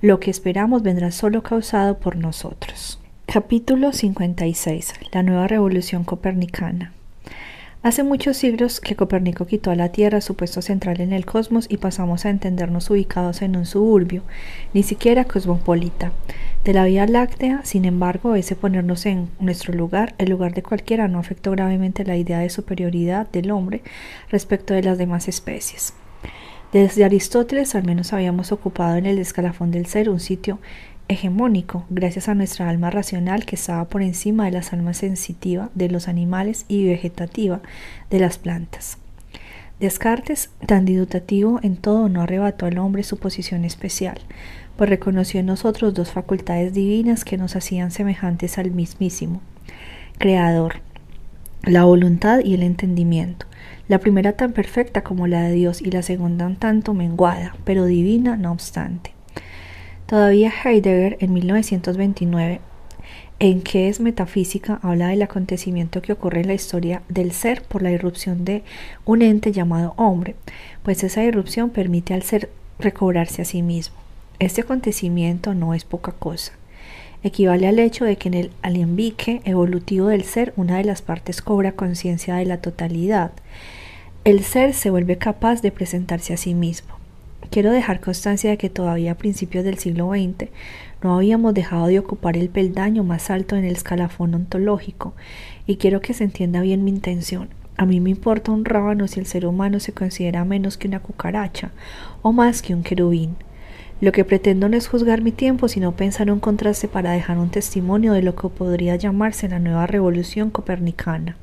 Lo que esperamos vendrá solo causado por nosotros. Capítulo 56. La nueva revolución copernicana. Hace muchos siglos que Copérnico quitó a la Tierra su puesto central en el cosmos y pasamos a entendernos ubicados en un suburbio, ni siquiera cosmopolita. De la Vía Láctea, sin embargo, ese ponernos en nuestro lugar, el lugar de cualquiera, no afectó gravemente la idea de superioridad del hombre respecto de las demás especies. Desde Aristóteles al menos habíamos ocupado en el escalafón del ser un sitio hegemónico, gracias a nuestra alma racional que estaba por encima de las almas sensitiva de los animales y vegetativa de las plantas. Descartes, tan didutativo en todo, no arrebató al hombre su posición especial, pues reconoció en nosotros dos facultades divinas que nos hacían semejantes al mismísimo Creador, la voluntad y el entendimiento, la primera tan perfecta como la de Dios y la segunda un tanto menguada, pero divina no obstante. Todavía Heidegger en 1929 en qué es metafísica habla del acontecimiento que ocurre en la historia del ser por la irrupción de un ente llamado hombre, pues esa irrupción permite al ser recobrarse a sí mismo. Este acontecimiento no es poca cosa. Equivale al hecho de que en el alembique evolutivo del ser una de las partes cobra conciencia de la totalidad. El ser se vuelve capaz de presentarse a sí mismo. Quiero dejar constancia de que todavía a principios del siglo XX no habíamos dejado de ocupar el peldaño más alto en el escalafón ontológico, y quiero que se entienda bien mi intención. A mí me importa un rábano si el ser humano se considera menos que una cucaracha o más que un querubín. Lo que pretendo no es juzgar mi tiempo, sino pensar un contraste para dejar un testimonio de lo que podría llamarse la nueva revolución copernicana.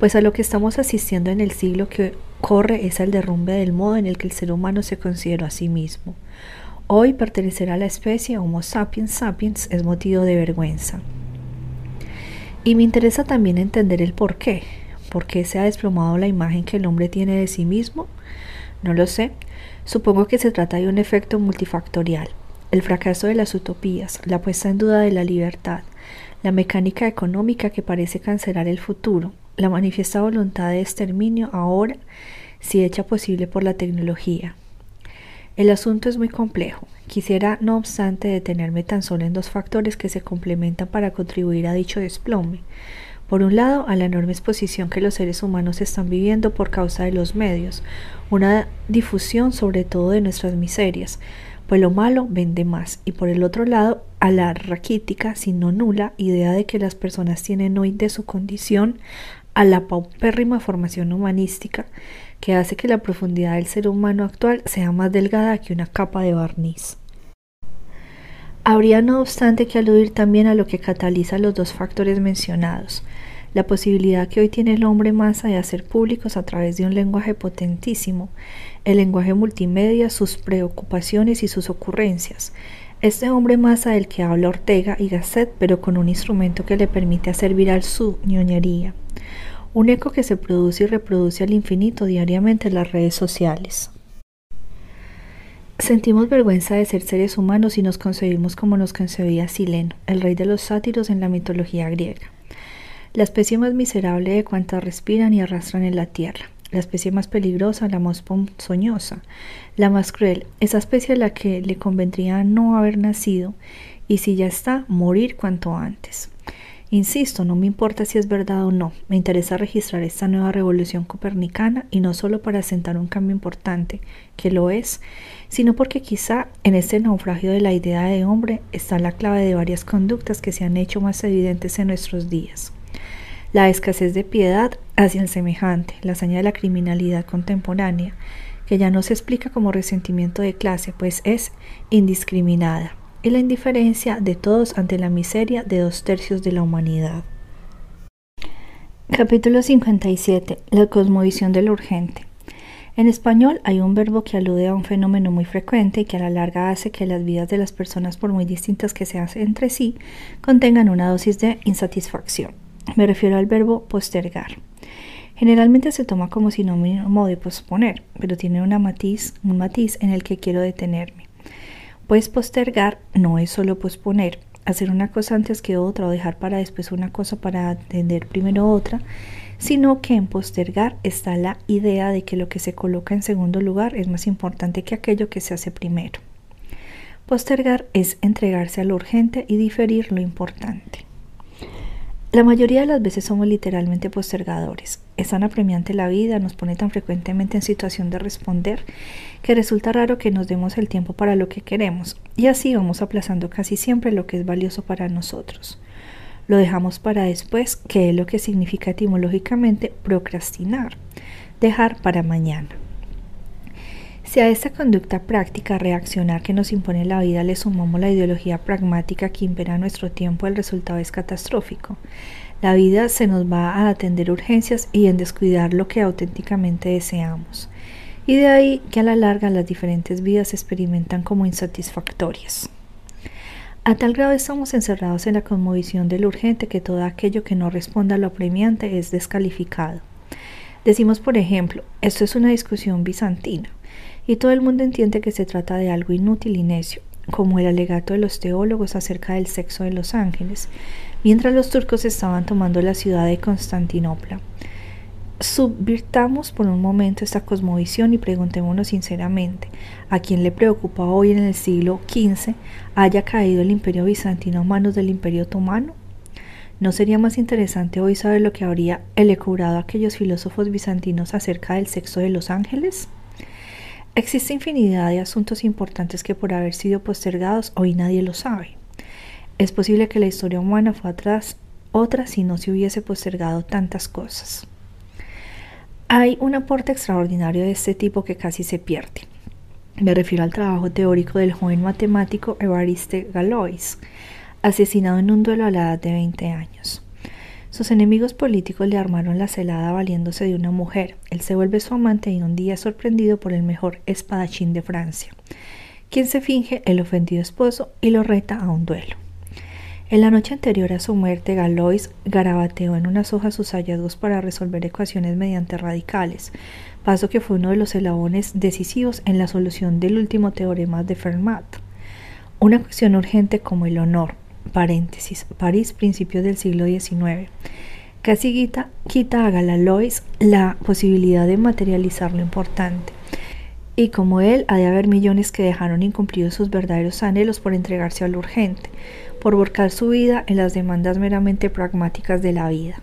Pues a lo que estamos asistiendo en el siglo que corre es el derrumbe del modo en el que el ser humano se considera a sí mismo. Hoy pertenecer a la especie Homo sapiens sapiens es motivo de vergüenza. Y me interesa también entender el por qué. ¿Por qué se ha desplomado la imagen que el hombre tiene de sí mismo? No lo sé. Supongo que se trata de un efecto multifactorial. El fracaso de las utopías, la puesta en duda de la libertad, la mecánica económica que parece cancelar el futuro, la manifiesta voluntad de exterminio ahora, si hecha posible por la tecnología. El asunto es muy complejo. Quisiera, no obstante, detenerme tan solo en dos factores que se complementan para contribuir a dicho desplome. Por un lado, a la enorme exposición que los seres humanos están viviendo por causa de los medios, una difusión sobre todo de nuestras miserias, pues lo malo vende más, y por el otro lado, a la raquítica, si no nula, idea de que las personas tienen hoy de su condición a la paupérrima formación humanística que hace que la profundidad del ser humano actual sea más delgada que una capa de barniz. Habría no obstante que aludir también a lo que cataliza los dos factores mencionados, la posibilidad que hoy tiene el hombre masa de hacer públicos a través de un lenguaje potentísimo, el lenguaje multimedia, sus preocupaciones y sus ocurrencias. Este hombre masa del que habla Ortega y Gasset, pero con un instrumento que le permite hacer viral su ñoñería un eco que se produce y reproduce al infinito diariamente en las redes sociales. Sentimos vergüenza de ser seres humanos y nos concebimos como nos concebía Sileno, el rey de los sátiros en la mitología griega. La especie más miserable de cuantas respiran y arrastran en la tierra. La especie más peligrosa, la más ponzoñosa, la más cruel, esa especie a la que le convendría no haber nacido y si ya está, morir cuanto antes. Insisto, no me importa si es verdad o no, me interesa registrar esta nueva revolución copernicana y no solo para sentar un cambio importante, que lo es, sino porque quizá en este naufragio de la idea de hombre está la clave de varias conductas que se han hecho más evidentes en nuestros días. La escasez de piedad hacia el semejante, la hazaña de la criminalidad contemporánea, que ya no se explica como resentimiento de clase, pues es indiscriminada y la indiferencia de todos ante la miseria de dos tercios de la humanidad. Capítulo 57. La cosmovisión de lo urgente. En español hay un verbo que alude a un fenómeno muy frecuente y que a la larga hace que las vidas de las personas, por muy distintas que sean entre sí, contengan una dosis de insatisfacción. Me refiero al verbo postergar. Generalmente se toma como sinónimo de posponer, pero tiene una matiz, un matiz en el que quiero detenerme. Pues postergar no es solo posponer, hacer una cosa antes que otra o dejar para después una cosa para atender primero otra, sino que en postergar está la idea de que lo que se coloca en segundo lugar es más importante que aquello que se hace primero. Postergar es entregarse a lo urgente y diferir lo importante. La mayoría de las veces somos literalmente postergadores. Es tan apremiante la vida, nos pone tan frecuentemente en situación de responder, que resulta raro que nos demos el tiempo para lo que queremos, y así vamos aplazando casi siempre lo que es valioso para nosotros. Lo dejamos para después, que es lo que significa etimológicamente procrastinar, dejar para mañana. Si a esta conducta práctica reaccionar que nos impone la vida le sumamos la ideología pragmática que impera nuestro tiempo, el resultado es catastrófico. La vida se nos va a atender urgencias y en descuidar lo que auténticamente deseamos. Y de ahí que a la larga las diferentes vidas se experimentan como insatisfactorias. A tal grado estamos encerrados en la conmovisión del urgente que todo aquello que no responda a lo apremiante es descalificado. Decimos, por ejemplo, esto es una discusión bizantina y todo el mundo entiende que se trata de algo inútil y necio, como el alegato de los teólogos acerca del sexo de los ángeles, mientras los turcos estaban tomando la ciudad de Constantinopla. Subvirtamos por un momento esta cosmovisión y preguntémonos sinceramente, ¿a quién le preocupa hoy en el siglo XV haya caído el imperio bizantino a manos del imperio otomano? ¿No sería más interesante hoy saber lo que habría elucubrado aquellos filósofos bizantinos acerca del sexo de los ángeles? Existe infinidad de asuntos importantes que por haber sido postergados hoy nadie lo sabe. Es posible que la historia humana fue atrás otra si no se hubiese postergado tantas cosas. Hay un aporte extraordinario de este tipo que casi se pierde. Me refiero al trabajo teórico del joven matemático Evariste Galois, asesinado en un duelo a la edad de 20 años. Sus enemigos políticos le armaron la celada valiéndose de una mujer. Él se vuelve su amante y un día es sorprendido por el mejor espadachín de Francia, quien se finge el ofendido esposo y lo reta a un duelo. En la noche anterior a su muerte, Galois garabateó en unas hojas sus hallazgos para resolver ecuaciones mediante radicales, paso que fue uno de los eslabones decisivos en la solución del último teorema de Fermat. Una cuestión urgente como el honor, paréntesis, París, principios del siglo XIX. Casi quita, a Galalois la posibilidad de materializar lo importante. Y como él, ha de haber millones que dejaron incumplidos sus verdaderos anhelos por entregarse a lo urgente, por volcar su vida en las demandas meramente pragmáticas de la vida.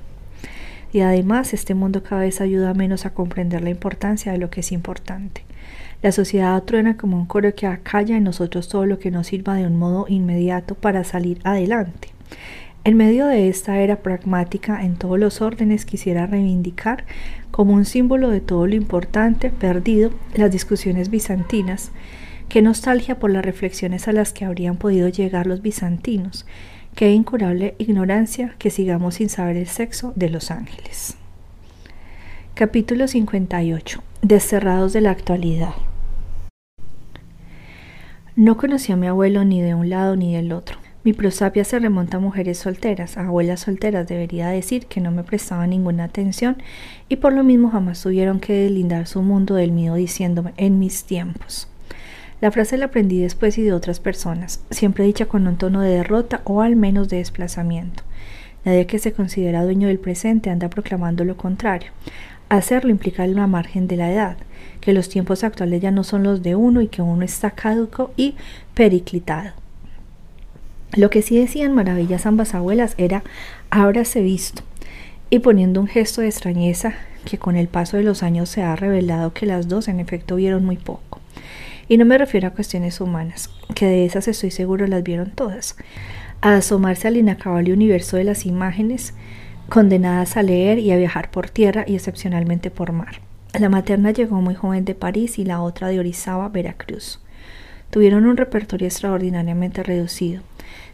Y además, este mundo cada vez ayuda menos a comprender la importancia de lo que es importante. La sociedad truena como un coro que acalla en nosotros todo lo que nos sirva de un modo inmediato para salir adelante. En medio de esta era pragmática en todos los órdenes quisiera reivindicar como un símbolo de todo lo importante perdido las discusiones bizantinas. Qué nostalgia por las reflexiones a las que habrían podido llegar los bizantinos. Qué incurable ignorancia que sigamos sin saber el sexo de los ángeles. Capítulo 58. Desterrados de la actualidad. No conocí a mi abuelo ni de un lado ni del otro. Mi prosapia se remonta a mujeres solteras, a abuelas solteras debería decir que no me prestaban ninguna atención y por lo mismo jamás tuvieron que deslindar su mundo del mío diciéndome en mis tiempos. La frase la aprendí después y de otras personas, siempre dicha con un tono de derrota o al menos de desplazamiento. Nadie que se considera dueño del presente anda proclamando lo contrario. Hacerlo implica la margen de la edad, que los tiempos actuales ya no son los de uno y que uno está caduco y periclitado. Lo que sí decían maravillas ambas abuelas era habráse visto, y poniendo un gesto de extrañeza que con el paso de los años se ha revelado que las dos en efecto vieron muy poco. Y no me refiero a cuestiones humanas, que de esas estoy seguro las vieron todas. A asomarse al inacabable universo de las imágenes, condenadas a leer y a viajar por tierra y excepcionalmente por mar. La materna llegó muy joven de París y la otra de Orizaba, Veracruz. Tuvieron un repertorio extraordinariamente reducido,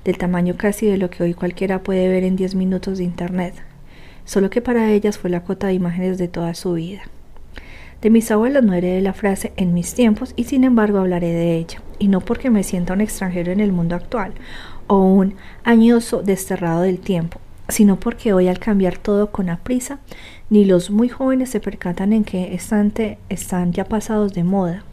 del tamaño casi de lo que hoy cualquiera puede ver en 10 minutos de Internet, solo que para ellas fue la cota de imágenes de toda su vida. De mis abuelos no heredé la frase en mis tiempos y sin embargo hablaré de ella, y no porque me sienta un extranjero en el mundo actual o un añoso desterrado del tiempo, sino porque hoy al cambiar todo con aprisa, ni los muy jóvenes se percatan en que estante están ya pasados de moda.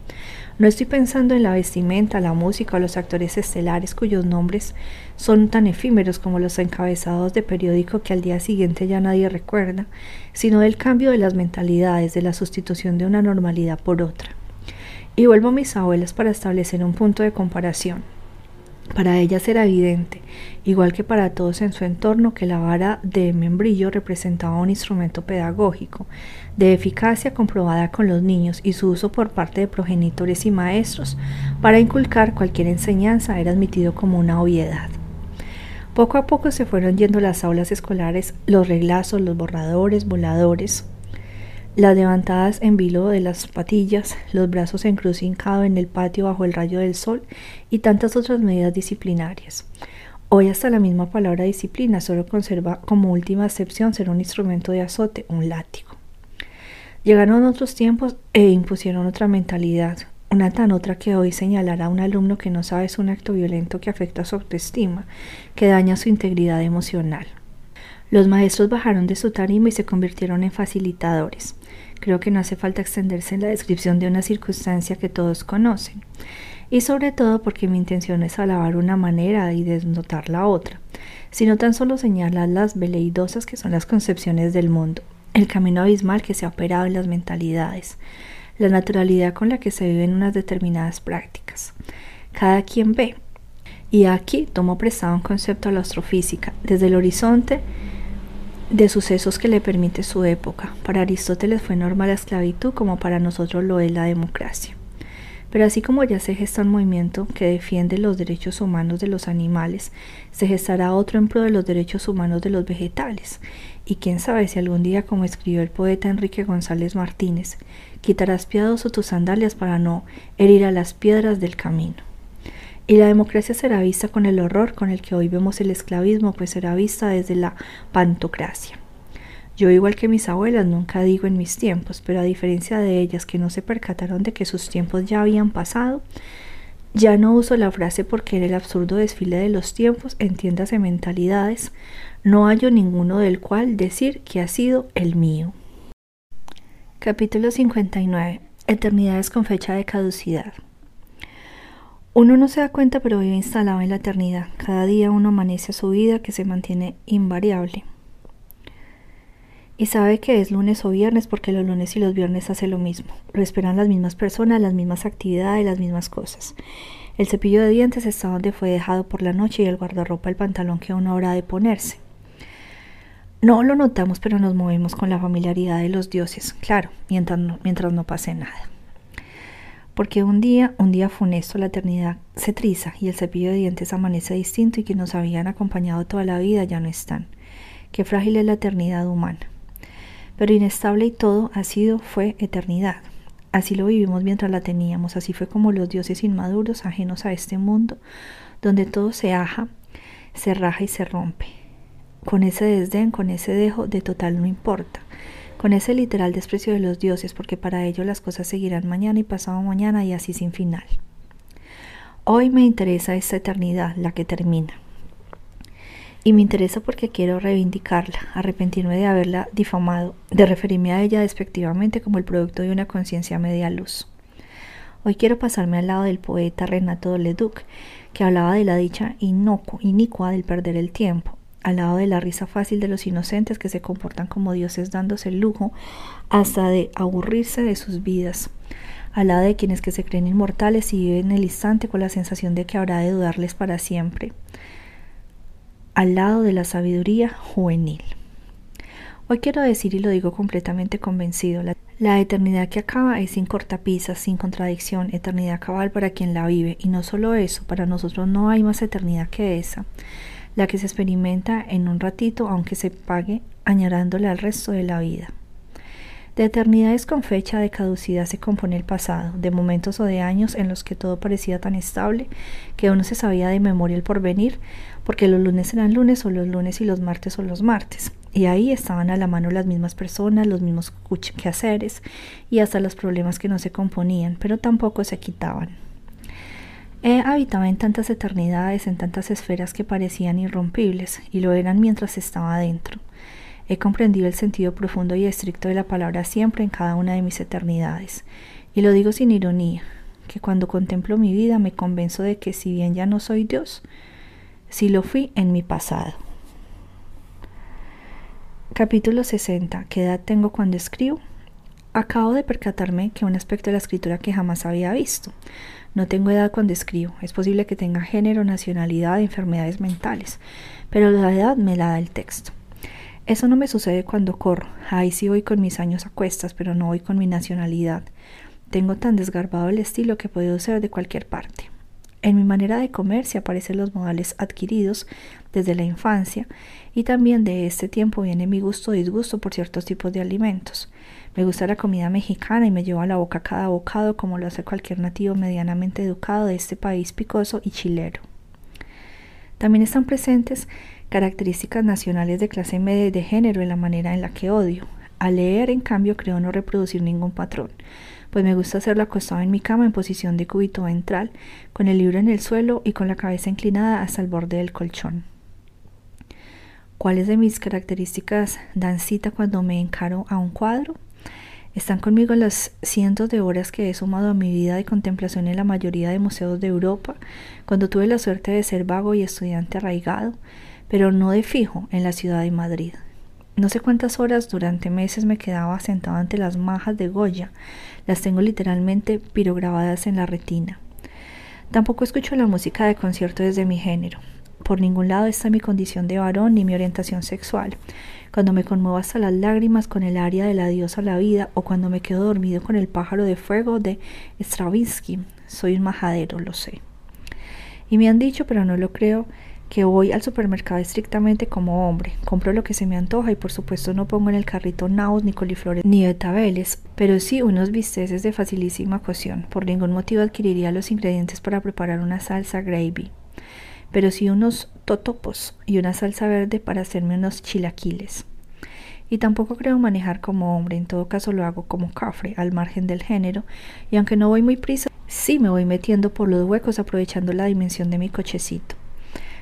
No estoy pensando en la vestimenta, la música o los actores estelares cuyos nombres son tan efímeros como los encabezados de periódico que al día siguiente ya nadie recuerda, sino del cambio de las mentalidades, de la sustitución de una normalidad por otra. Y vuelvo a mis abuelas para establecer un punto de comparación. Para ellas era evidente, igual que para todos en su entorno, que la vara de membrillo representaba un instrumento pedagógico, de eficacia comprobada con los niños y su uso por parte de progenitores y maestros para inculcar cualquier enseñanza era admitido como una obviedad. Poco a poco se fueron yendo las aulas escolares, los reglazos, los borradores, voladores, las levantadas en vilo de las patillas, los brazos en cruz hincado en el patio bajo el rayo del sol y tantas otras medidas disciplinarias. Hoy hasta la misma palabra disciplina solo conserva como última excepción ser un instrumento de azote, un látigo. Llegaron otros tiempos e impusieron otra mentalidad, una tan otra que hoy señalar a un alumno que no sabe es un acto violento que afecta su autoestima, que daña su integridad emocional. Los maestros bajaron de su tarima y se convirtieron en facilitadores. Creo que no hace falta extenderse en la descripción de una circunstancia que todos conocen. Y sobre todo porque mi intención es alabar una manera y desnotar la otra, sino tan solo señalar las veleidosas que son las concepciones del mundo, el camino abismal que se ha operado en las mentalidades, la naturalidad con la que se viven unas determinadas prácticas. Cada quien ve. Y aquí tomo prestado un concepto a la astrofísica, desde el horizonte de sucesos que le permite su época. Para Aristóteles fue normal la esclavitud como para nosotros lo es la democracia. Pero así como ya se gesta un movimiento que defiende los derechos humanos de los animales, se gestará otro en pro de los derechos humanos de los vegetales. Y quién sabe si algún día, como escribió el poeta Enrique González Martínez, quitarás piadoso tus sandalias para no herir a las piedras del camino. Y la democracia será vista con el horror con el que hoy vemos el esclavismo, pues será vista desde la pantocracia. Yo, igual que mis abuelas, nunca digo en mis tiempos, pero a diferencia de ellas que no se percataron de que sus tiempos ya habían pasado, ya no uso la frase porque en el absurdo desfile de los tiempos, entiéndase mentalidades, no hallo ninguno del cual decir que ha sido el mío. Capítulo 59. Eternidades con fecha de caducidad. Uno no se da cuenta, pero vive instalado en la eternidad. Cada día uno amanece a su vida que se mantiene invariable. Y sabe que es lunes o viernes porque los lunes y los viernes hace lo mismo. Respiran las mismas personas, las mismas actividades, las mismas cosas. El cepillo de dientes está donde fue dejado por la noche y el guardarropa el pantalón que una hora de ponerse. No lo notamos, pero nos movemos con la familiaridad de los dioses, claro, mientras mientras no pase nada porque un día, un día funesto, la eternidad se triza y el cepillo de dientes amanece distinto y que nos habían acompañado toda la vida ya no están. Qué frágil es la eternidad humana. Pero inestable y todo ha sido, fue eternidad. Así lo vivimos mientras la teníamos, así fue como los dioses inmaduros, ajenos a este mundo, donde todo se aja, se raja y se rompe. Con ese desdén, con ese dejo de total no importa con ese literal desprecio de los dioses, porque para ello las cosas seguirán mañana y pasado mañana y así sin final. Hoy me interesa esta eternidad, la que termina. Y me interesa porque quiero reivindicarla, arrepentirme de haberla difamado, de referirme a ella despectivamente como el producto de una conciencia media luz. Hoy quiero pasarme al lado del poeta Renato Leduc, que hablaba de la dicha inicua del perder el tiempo, al lado de la risa fácil de los inocentes que se comportan como dioses dándose el lujo hasta de aburrirse de sus vidas, al lado de quienes que se creen inmortales y viven el instante con la sensación de que habrá de dudarles para siempre, al lado de la sabiduría juvenil. Hoy quiero decir y lo digo completamente convencido, la, la eternidad que acaba es sin cortapisas, sin contradicción, eternidad cabal para quien la vive, y no solo eso, para nosotros no hay más eternidad que esa la que se experimenta en un ratito aunque se pague añadándole al resto de la vida. De eternidades con fecha de caducidad se compone el pasado, de momentos o de años en los que todo parecía tan estable que uno se sabía de memoria el porvenir, porque los lunes eran lunes o los lunes y los martes o los martes. Y ahí estaban a la mano las mismas personas, los mismos quehaceres y hasta los problemas que no se componían, pero tampoco se quitaban. He habitado en tantas eternidades, en tantas esferas que parecían irrompibles, y lo eran mientras estaba dentro. He comprendido el sentido profundo y estricto de la palabra siempre en cada una de mis eternidades, y lo digo sin ironía, que cuando contemplo mi vida me convenzo de que si bien ya no soy Dios, sí lo fui en mi pasado. Capítulo 60. ¿Qué edad tengo cuando escribo? Acabo de percatarme que un aspecto de la escritura que jamás había visto. No tengo edad cuando escribo. Es posible que tenga género, nacionalidad, enfermedades mentales, pero la edad me la da el texto. Eso no me sucede cuando corro. Ahí sí voy con mis años a cuestas, pero no voy con mi nacionalidad. Tengo tan desgarbado el estilo que puedo ser de cualquier parte. En mi manera de comer se aparecen los modales adquiridos desde la infancia y también de este tiempo viene mi gusto o disgusto por ciertos tipos de alimentos. Me gusta la comida mexicana y me llevo a la boca cada bocado como lo hace cualquier nativo medianamente educado de este país picoso y chilero. También están presentes características nacionales de clase media y de género en la manera en la que odio. Al leer, en cambio, creo no reproducir ningún patrón, pues me gusta hacerlo acostado en mi cama en posición de cúbito ventral, con el libro en el suelo y con la cabeza inclinada hasta el borde del colchón. ¿Cuáles de mis características dan cita cuando me encaro a un cuadro? Están conmigo las cientos de horas que he sumado a mi vida de contemplación en la mayoría de museos de Europa, cuando tuve la suerte de ser vago y estudiante arraigado, pero no de fijo en la ciudad de Madrid. No sé cuántas horas durante meses me quedaba sentado ante las majas de Goya, las tengo literalmente pirograbadas en la retina. Tampoco escucho la música de concierto desde mi género. Por ningún lado está mi condición de varón ni mi orientación sexual cuando me conmuevo hasta las lágrimas con el aria de la diosa la vida o cuando me quedo dormido con el pájaro de fuego de Stravinsky. Soy un majadero, lo sé. Y me han dicho, pero no lo creo, que voy al supermercado estrictamente como hombre. Compro lo que se me antoja y por supuesto no pongo en el carrito naos, ni coliflores, ni betabeles, pero sí unos bisteces de facilísima cocción. Por ningún motivo adquiriría los ingredientes para preparar una salsa gravy pero sí unos totopos y una salsa verde para hacerme unos chilaquiles. Y tampoco creo manejar como hombre, en todo caso lo hago como cafre, al margen del género, y aunque no voy muy prisa, sí me voy metiendo por los huecos aprovechando la dimensión de mi cochecito.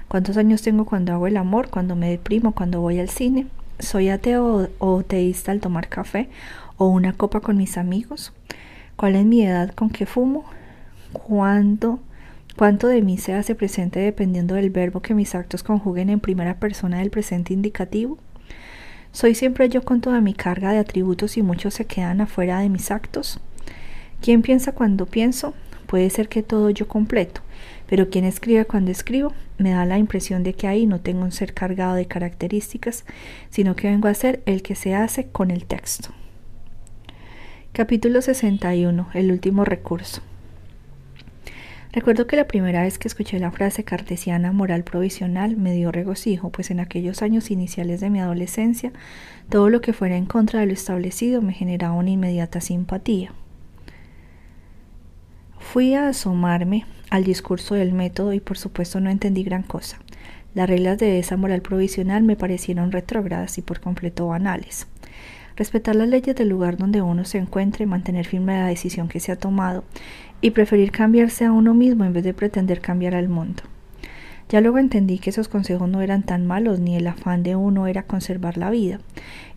¿Cuántos años tengo cuando hago el amor, cuando me deprimo, cuando voy al cine? ¿Soy ateo o teísta al tomar café o una copa con mis amigos? ¿Cuál es mi edad con que fumo? ¿Cuándo Cuánto de mí se hace presente dependiendo del verbo que mis actos conjuguen en primera persona del presente indicativo. ¿Soy siempre yo con toda mi carga de atributos y muchos se quedan afuera de mis actos? ¿Quién piensa cuando pienso? Puede ser que todo yo completo, pero quien escribe cuando escribo me da la impresión de que ahí no tengo un ser cargado de características, sino que vengo a ser el que se hace con el texto. Capítulo 61. El último recurso. Recuerdo que la primera vez que escuché la frase cartesiana moral provisional me dio regocijo, pues en aquellos años iniciales de mi adolescencia todo lo que fuera en contra de lo establecido me generaba una inmediata simpatía. Fui a asomarme al discurso del método y por supuesto no entendí gran cosa. Las reglas de esa moral provisional me parecieron retrógradas y por completo banales. Respetar las leyes del lugar donde uno se encuentre, mantener firme la decisión que se ha tomado y preferir cambiarse a uno mismo en vez de pretender cambiar al mundo. Ya luego entendí que esos consejos no eran tan malos ni el afán de uno era conservar la vida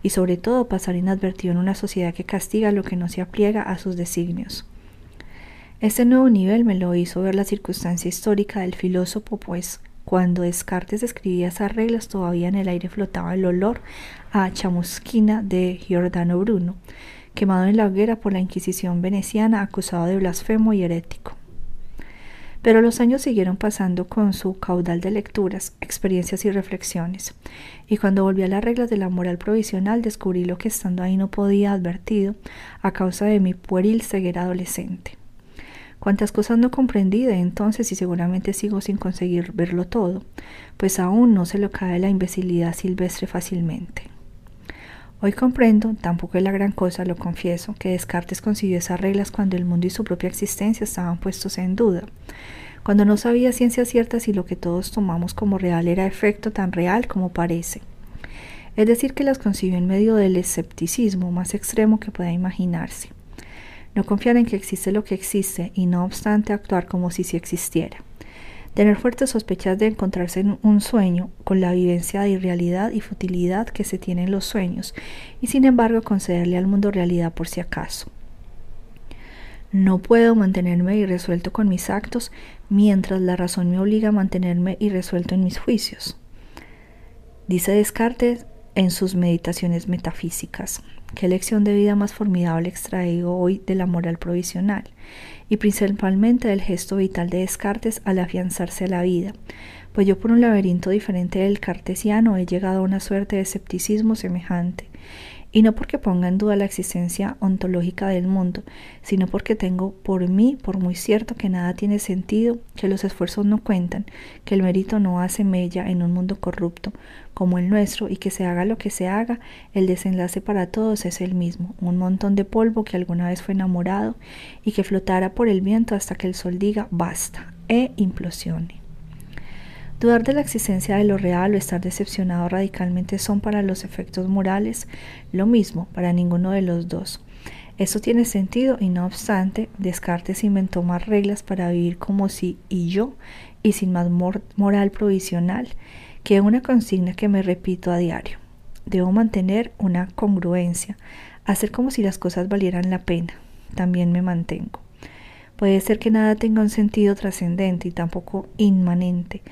y sobre todo pasar inadvertido en una sociedad que castiga lo que no se apliega a sus designios. Este nuevo nivel me lo hizo ver la circunstancia histórica del filósofo, pues cuando Descartes escribía esas reglas todavía en el aire flotaba el olor a chamusquina de Giordano Bruno, quemado en la hoguera por la Inquisición veneciana, acusado de blasfemo y herético. Pero los años siguieron pasando con su caudal de lecturas, experiencias y reflexiones, y cuando volví a las reglas de la moral provisional descubrí lo que estando ahí no podía advertido a causa de mi pueril ceguera adolescente. Cuántas cosas no comprendí de entonces y seguramente sigo sin conseguir verlo todo, pues aún no se lo cae la imbecilidad silvestre fácilmente. Hoy comprendo, tampoco es la gran cosa, lo confieso, que Descartes consiguió esas reglas cuando el mundo y su propia existencia estaban puestos en duda, cuando no sabía ciencia cierta si lo que todos tomamos como real era efecto tan real como parece. Es decir, que las concibió en medio del escepticismo más extremo que pueda imaginarse. No confiar en que existe lo que existe y no obstante actuar como si sí existiera tener fuertes sospechas de encontrarse en un sueño con la vivencia de irrealidad y futilidad que se tiene en los sueños, y sin embargo concederle al mundo realidad por si acaso. No puedo mantenerme irresuelto con mis actos mientras la razón me obliga a mantenerme irresuelto en mis juicios. Dice Descartes en sus meditaciones metafísicas. Qué lección de vida más formidable extraigo hoy de la moral provisional y principalmente del gesto vital de Descartes al afianzarse a la vida, pues yo por un laberinto diferente del cartesiano he llegado a una suerte de escepticismo semejante, y no porque ponga en duda la existencia ontológica del mundo, sino porque tengo por mí por muy cierto que nada tiene sentido, que los esfuerzos no cuentan, que el mérito no hace mella en un mundo corrupto como el nuestro y que se haga lo que se haga, el desenlace para todos es el mismo, un montón de polvo que alguna vez fue enamorado y que flotará por el viento hasta que el sol diga basta e implosione. Dudar de la existencia de lo real o estar decepcionado radicalmente son para los efectos morales lo mismo para ninguno de los dos. Esto tiene sentido y no obstante, Descartes inventó más reglas para vivir como si y yo y sin más moral provisional que una consigna que me repito a diario. Debo mantener una congruencia, hacer como si las cosas valieran la pena. También me mantengo. Puede ser que nada tenga un sentido trascendente y tampoco inmanente,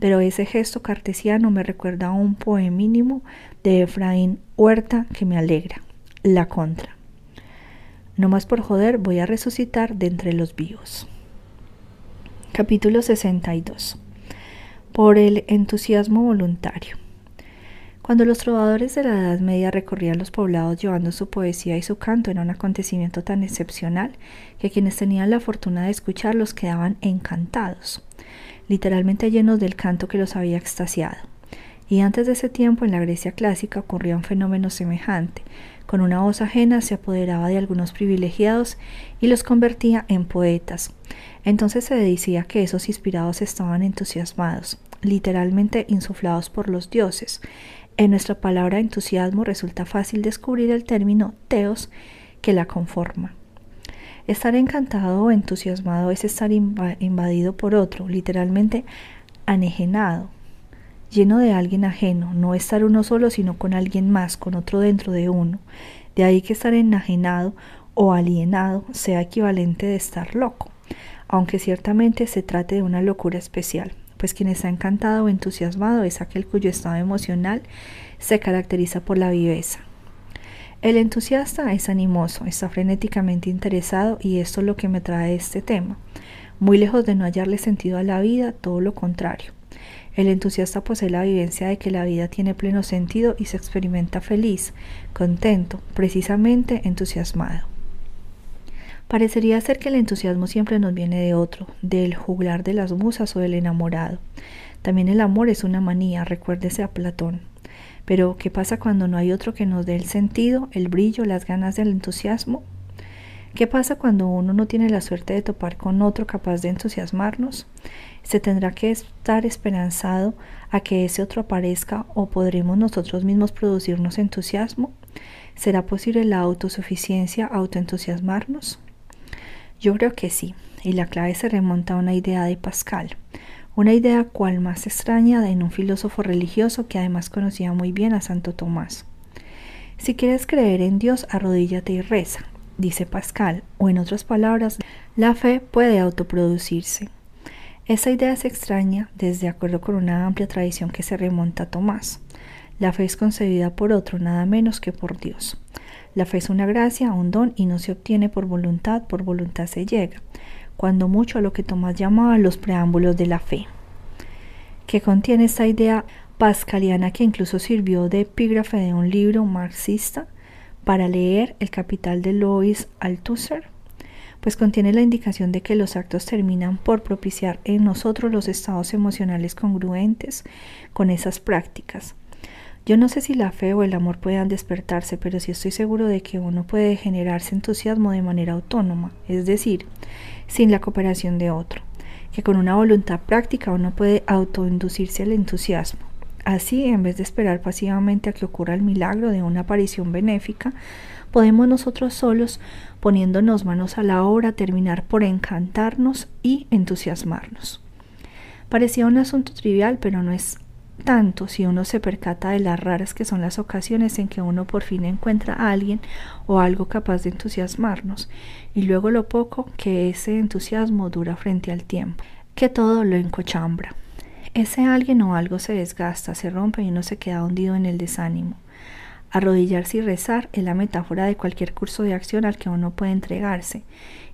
pero ese gesto cartesiano me recuerda a un poemínimo de Efraín Huerta que me alegra, La Contra. No más por joder, voy a resucitar de entre los vivos. Capítulo 62. Por el entusiasmo voluntario. Cuando los trovadores de la Edad Media recorrían los poblados llevando su poesía y su canto, era un acontecimiento tan excepcional que quienes tenían la fortuna de escucharlos quedaban encantados literalmente llenos del canto que los había extasiado. Y antes de ese tiempo en la Grecia clásica ocurría un fenómeno semejante. Con una voz ajena se apoderaba de algunos privilegiados y los convertía en poetas. Entonces se decía que esos inspirados estaban entusiasmados, literalmente insuflados por los dioses. En nuestra palabra entusiasmo resulta fácil descubrir el término teos que la conforma. Estar encantado o entusiasmado es estar invadido por otro, literalmente anejenado, lleno de alguien ajeno, no estar uno solo, sino con alguien más, con otro dentro de uno. De ahí que estar enajenado o alienado sea equivalente de estar loco, aunque ciertamente se trate de una locura especial, pues quien está encantado o entusiasmado es aquel cuyo estado emocional se caracteriza por la viveza. El entusiasta es animoso, está frenéticamente interesado y esto es lo que me trae este tema. Muy lejos de no hallarle sentido a la vida, todo lo contrario. El entusiasta posee la vivencia de que la vida tiene pleno sentido y se experimenta feliz, contento, precisamente entusiasmado. Parecería ser que el entusiasmo siempre nos viene de otro, del juglar de las musas o del enamorado. También el amor es una manía, recuérdese a Platón. Pero, ¿qué pasa cuando no hay otro que nos dé el sentido, el brillo, las ganas del entusiasmo? ¿Qué pasa cuando uno no tiene la suerte de topar con otro capaz de entusiasmarnos? ¿Se tendrá que estar esperanzado a que ese otro aparezca o podremos nosotros mismos producirnos entusiasmo? ¿Será posible la autosuficiencia autoentusiasmarnos? Yo creo que sí, y la clave se remonta a una idea de Pascal una idea cual más extraña en un filósofo religioso que además conocía muy bien a Santo Tomás. Si quieres creer en Dios, arrodíllate y reza, dice Pascal, o en otras palabras, la fe puede autoproducirse. Esa idea es extraña desde acuerdo con una amplia tradición que se remonta a Tomás. La fe es concebida por otro, nada menos que por Dios. La fe es una gracia, un don, y no se obtiene por voluntad, por voluntad se llega cuando mucho a lo que Tomás llamaba los preámbulos de la fe, que contiene esta idea pascaliana que incluso sirvió de epígrafe de un libro marxista para leer El Capital de Lois Althusser, pues contiene la indicación de que los actos terminan por propiciar en nosotros los estados emocionales congruentes con esas prácticas. Yo no sé si la fe o el amor puedan despertarse, pero sí estoy seguro de que uno puede generarse entusiasmo de manera autónoma, es decir, sin la cooperación de otro, que con una voluntad práctica uno puede autoinducirse al entusiasmo. Así, en vez de esperar pasivamente a que ocurra el milagro de una aparición benéfica, podemos nosotros solos, poniéndonos manos a la obra, terminar por encantarnos y entusiasmarnos. Parecía un asunto trivial, pero no es tanto si uno se percata de las raras que son las ocasiones en que uno por fin encuentra a alguien o algo capaz de entusiasmarnos, y luego lo poco que ese entusiasmo dura frente al tiempo, que todo lo encochambra. Ese alguien o algo se desgasta, se rompe y uno se queda hundido en el desánimo. Arrodillarse y rezar es la metáfora de cualquier curso de acción al que uno puede entregarse,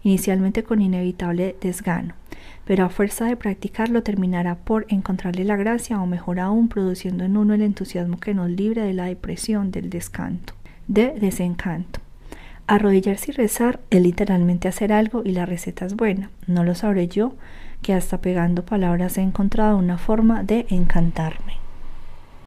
inicialmente con inevitable desgano, pero a fuerza de practicarlo terminará por encontrarle la gracia o mejor aún produciendo en uno el entusiasmo que nos libre de la depresión, del descanto, de desencanto. Arrodillarse y rezar es literalmente hacer algo y la receta es buena. No lo sabré yo, que hasta pegando palabras he encontrado una forma de encantarme.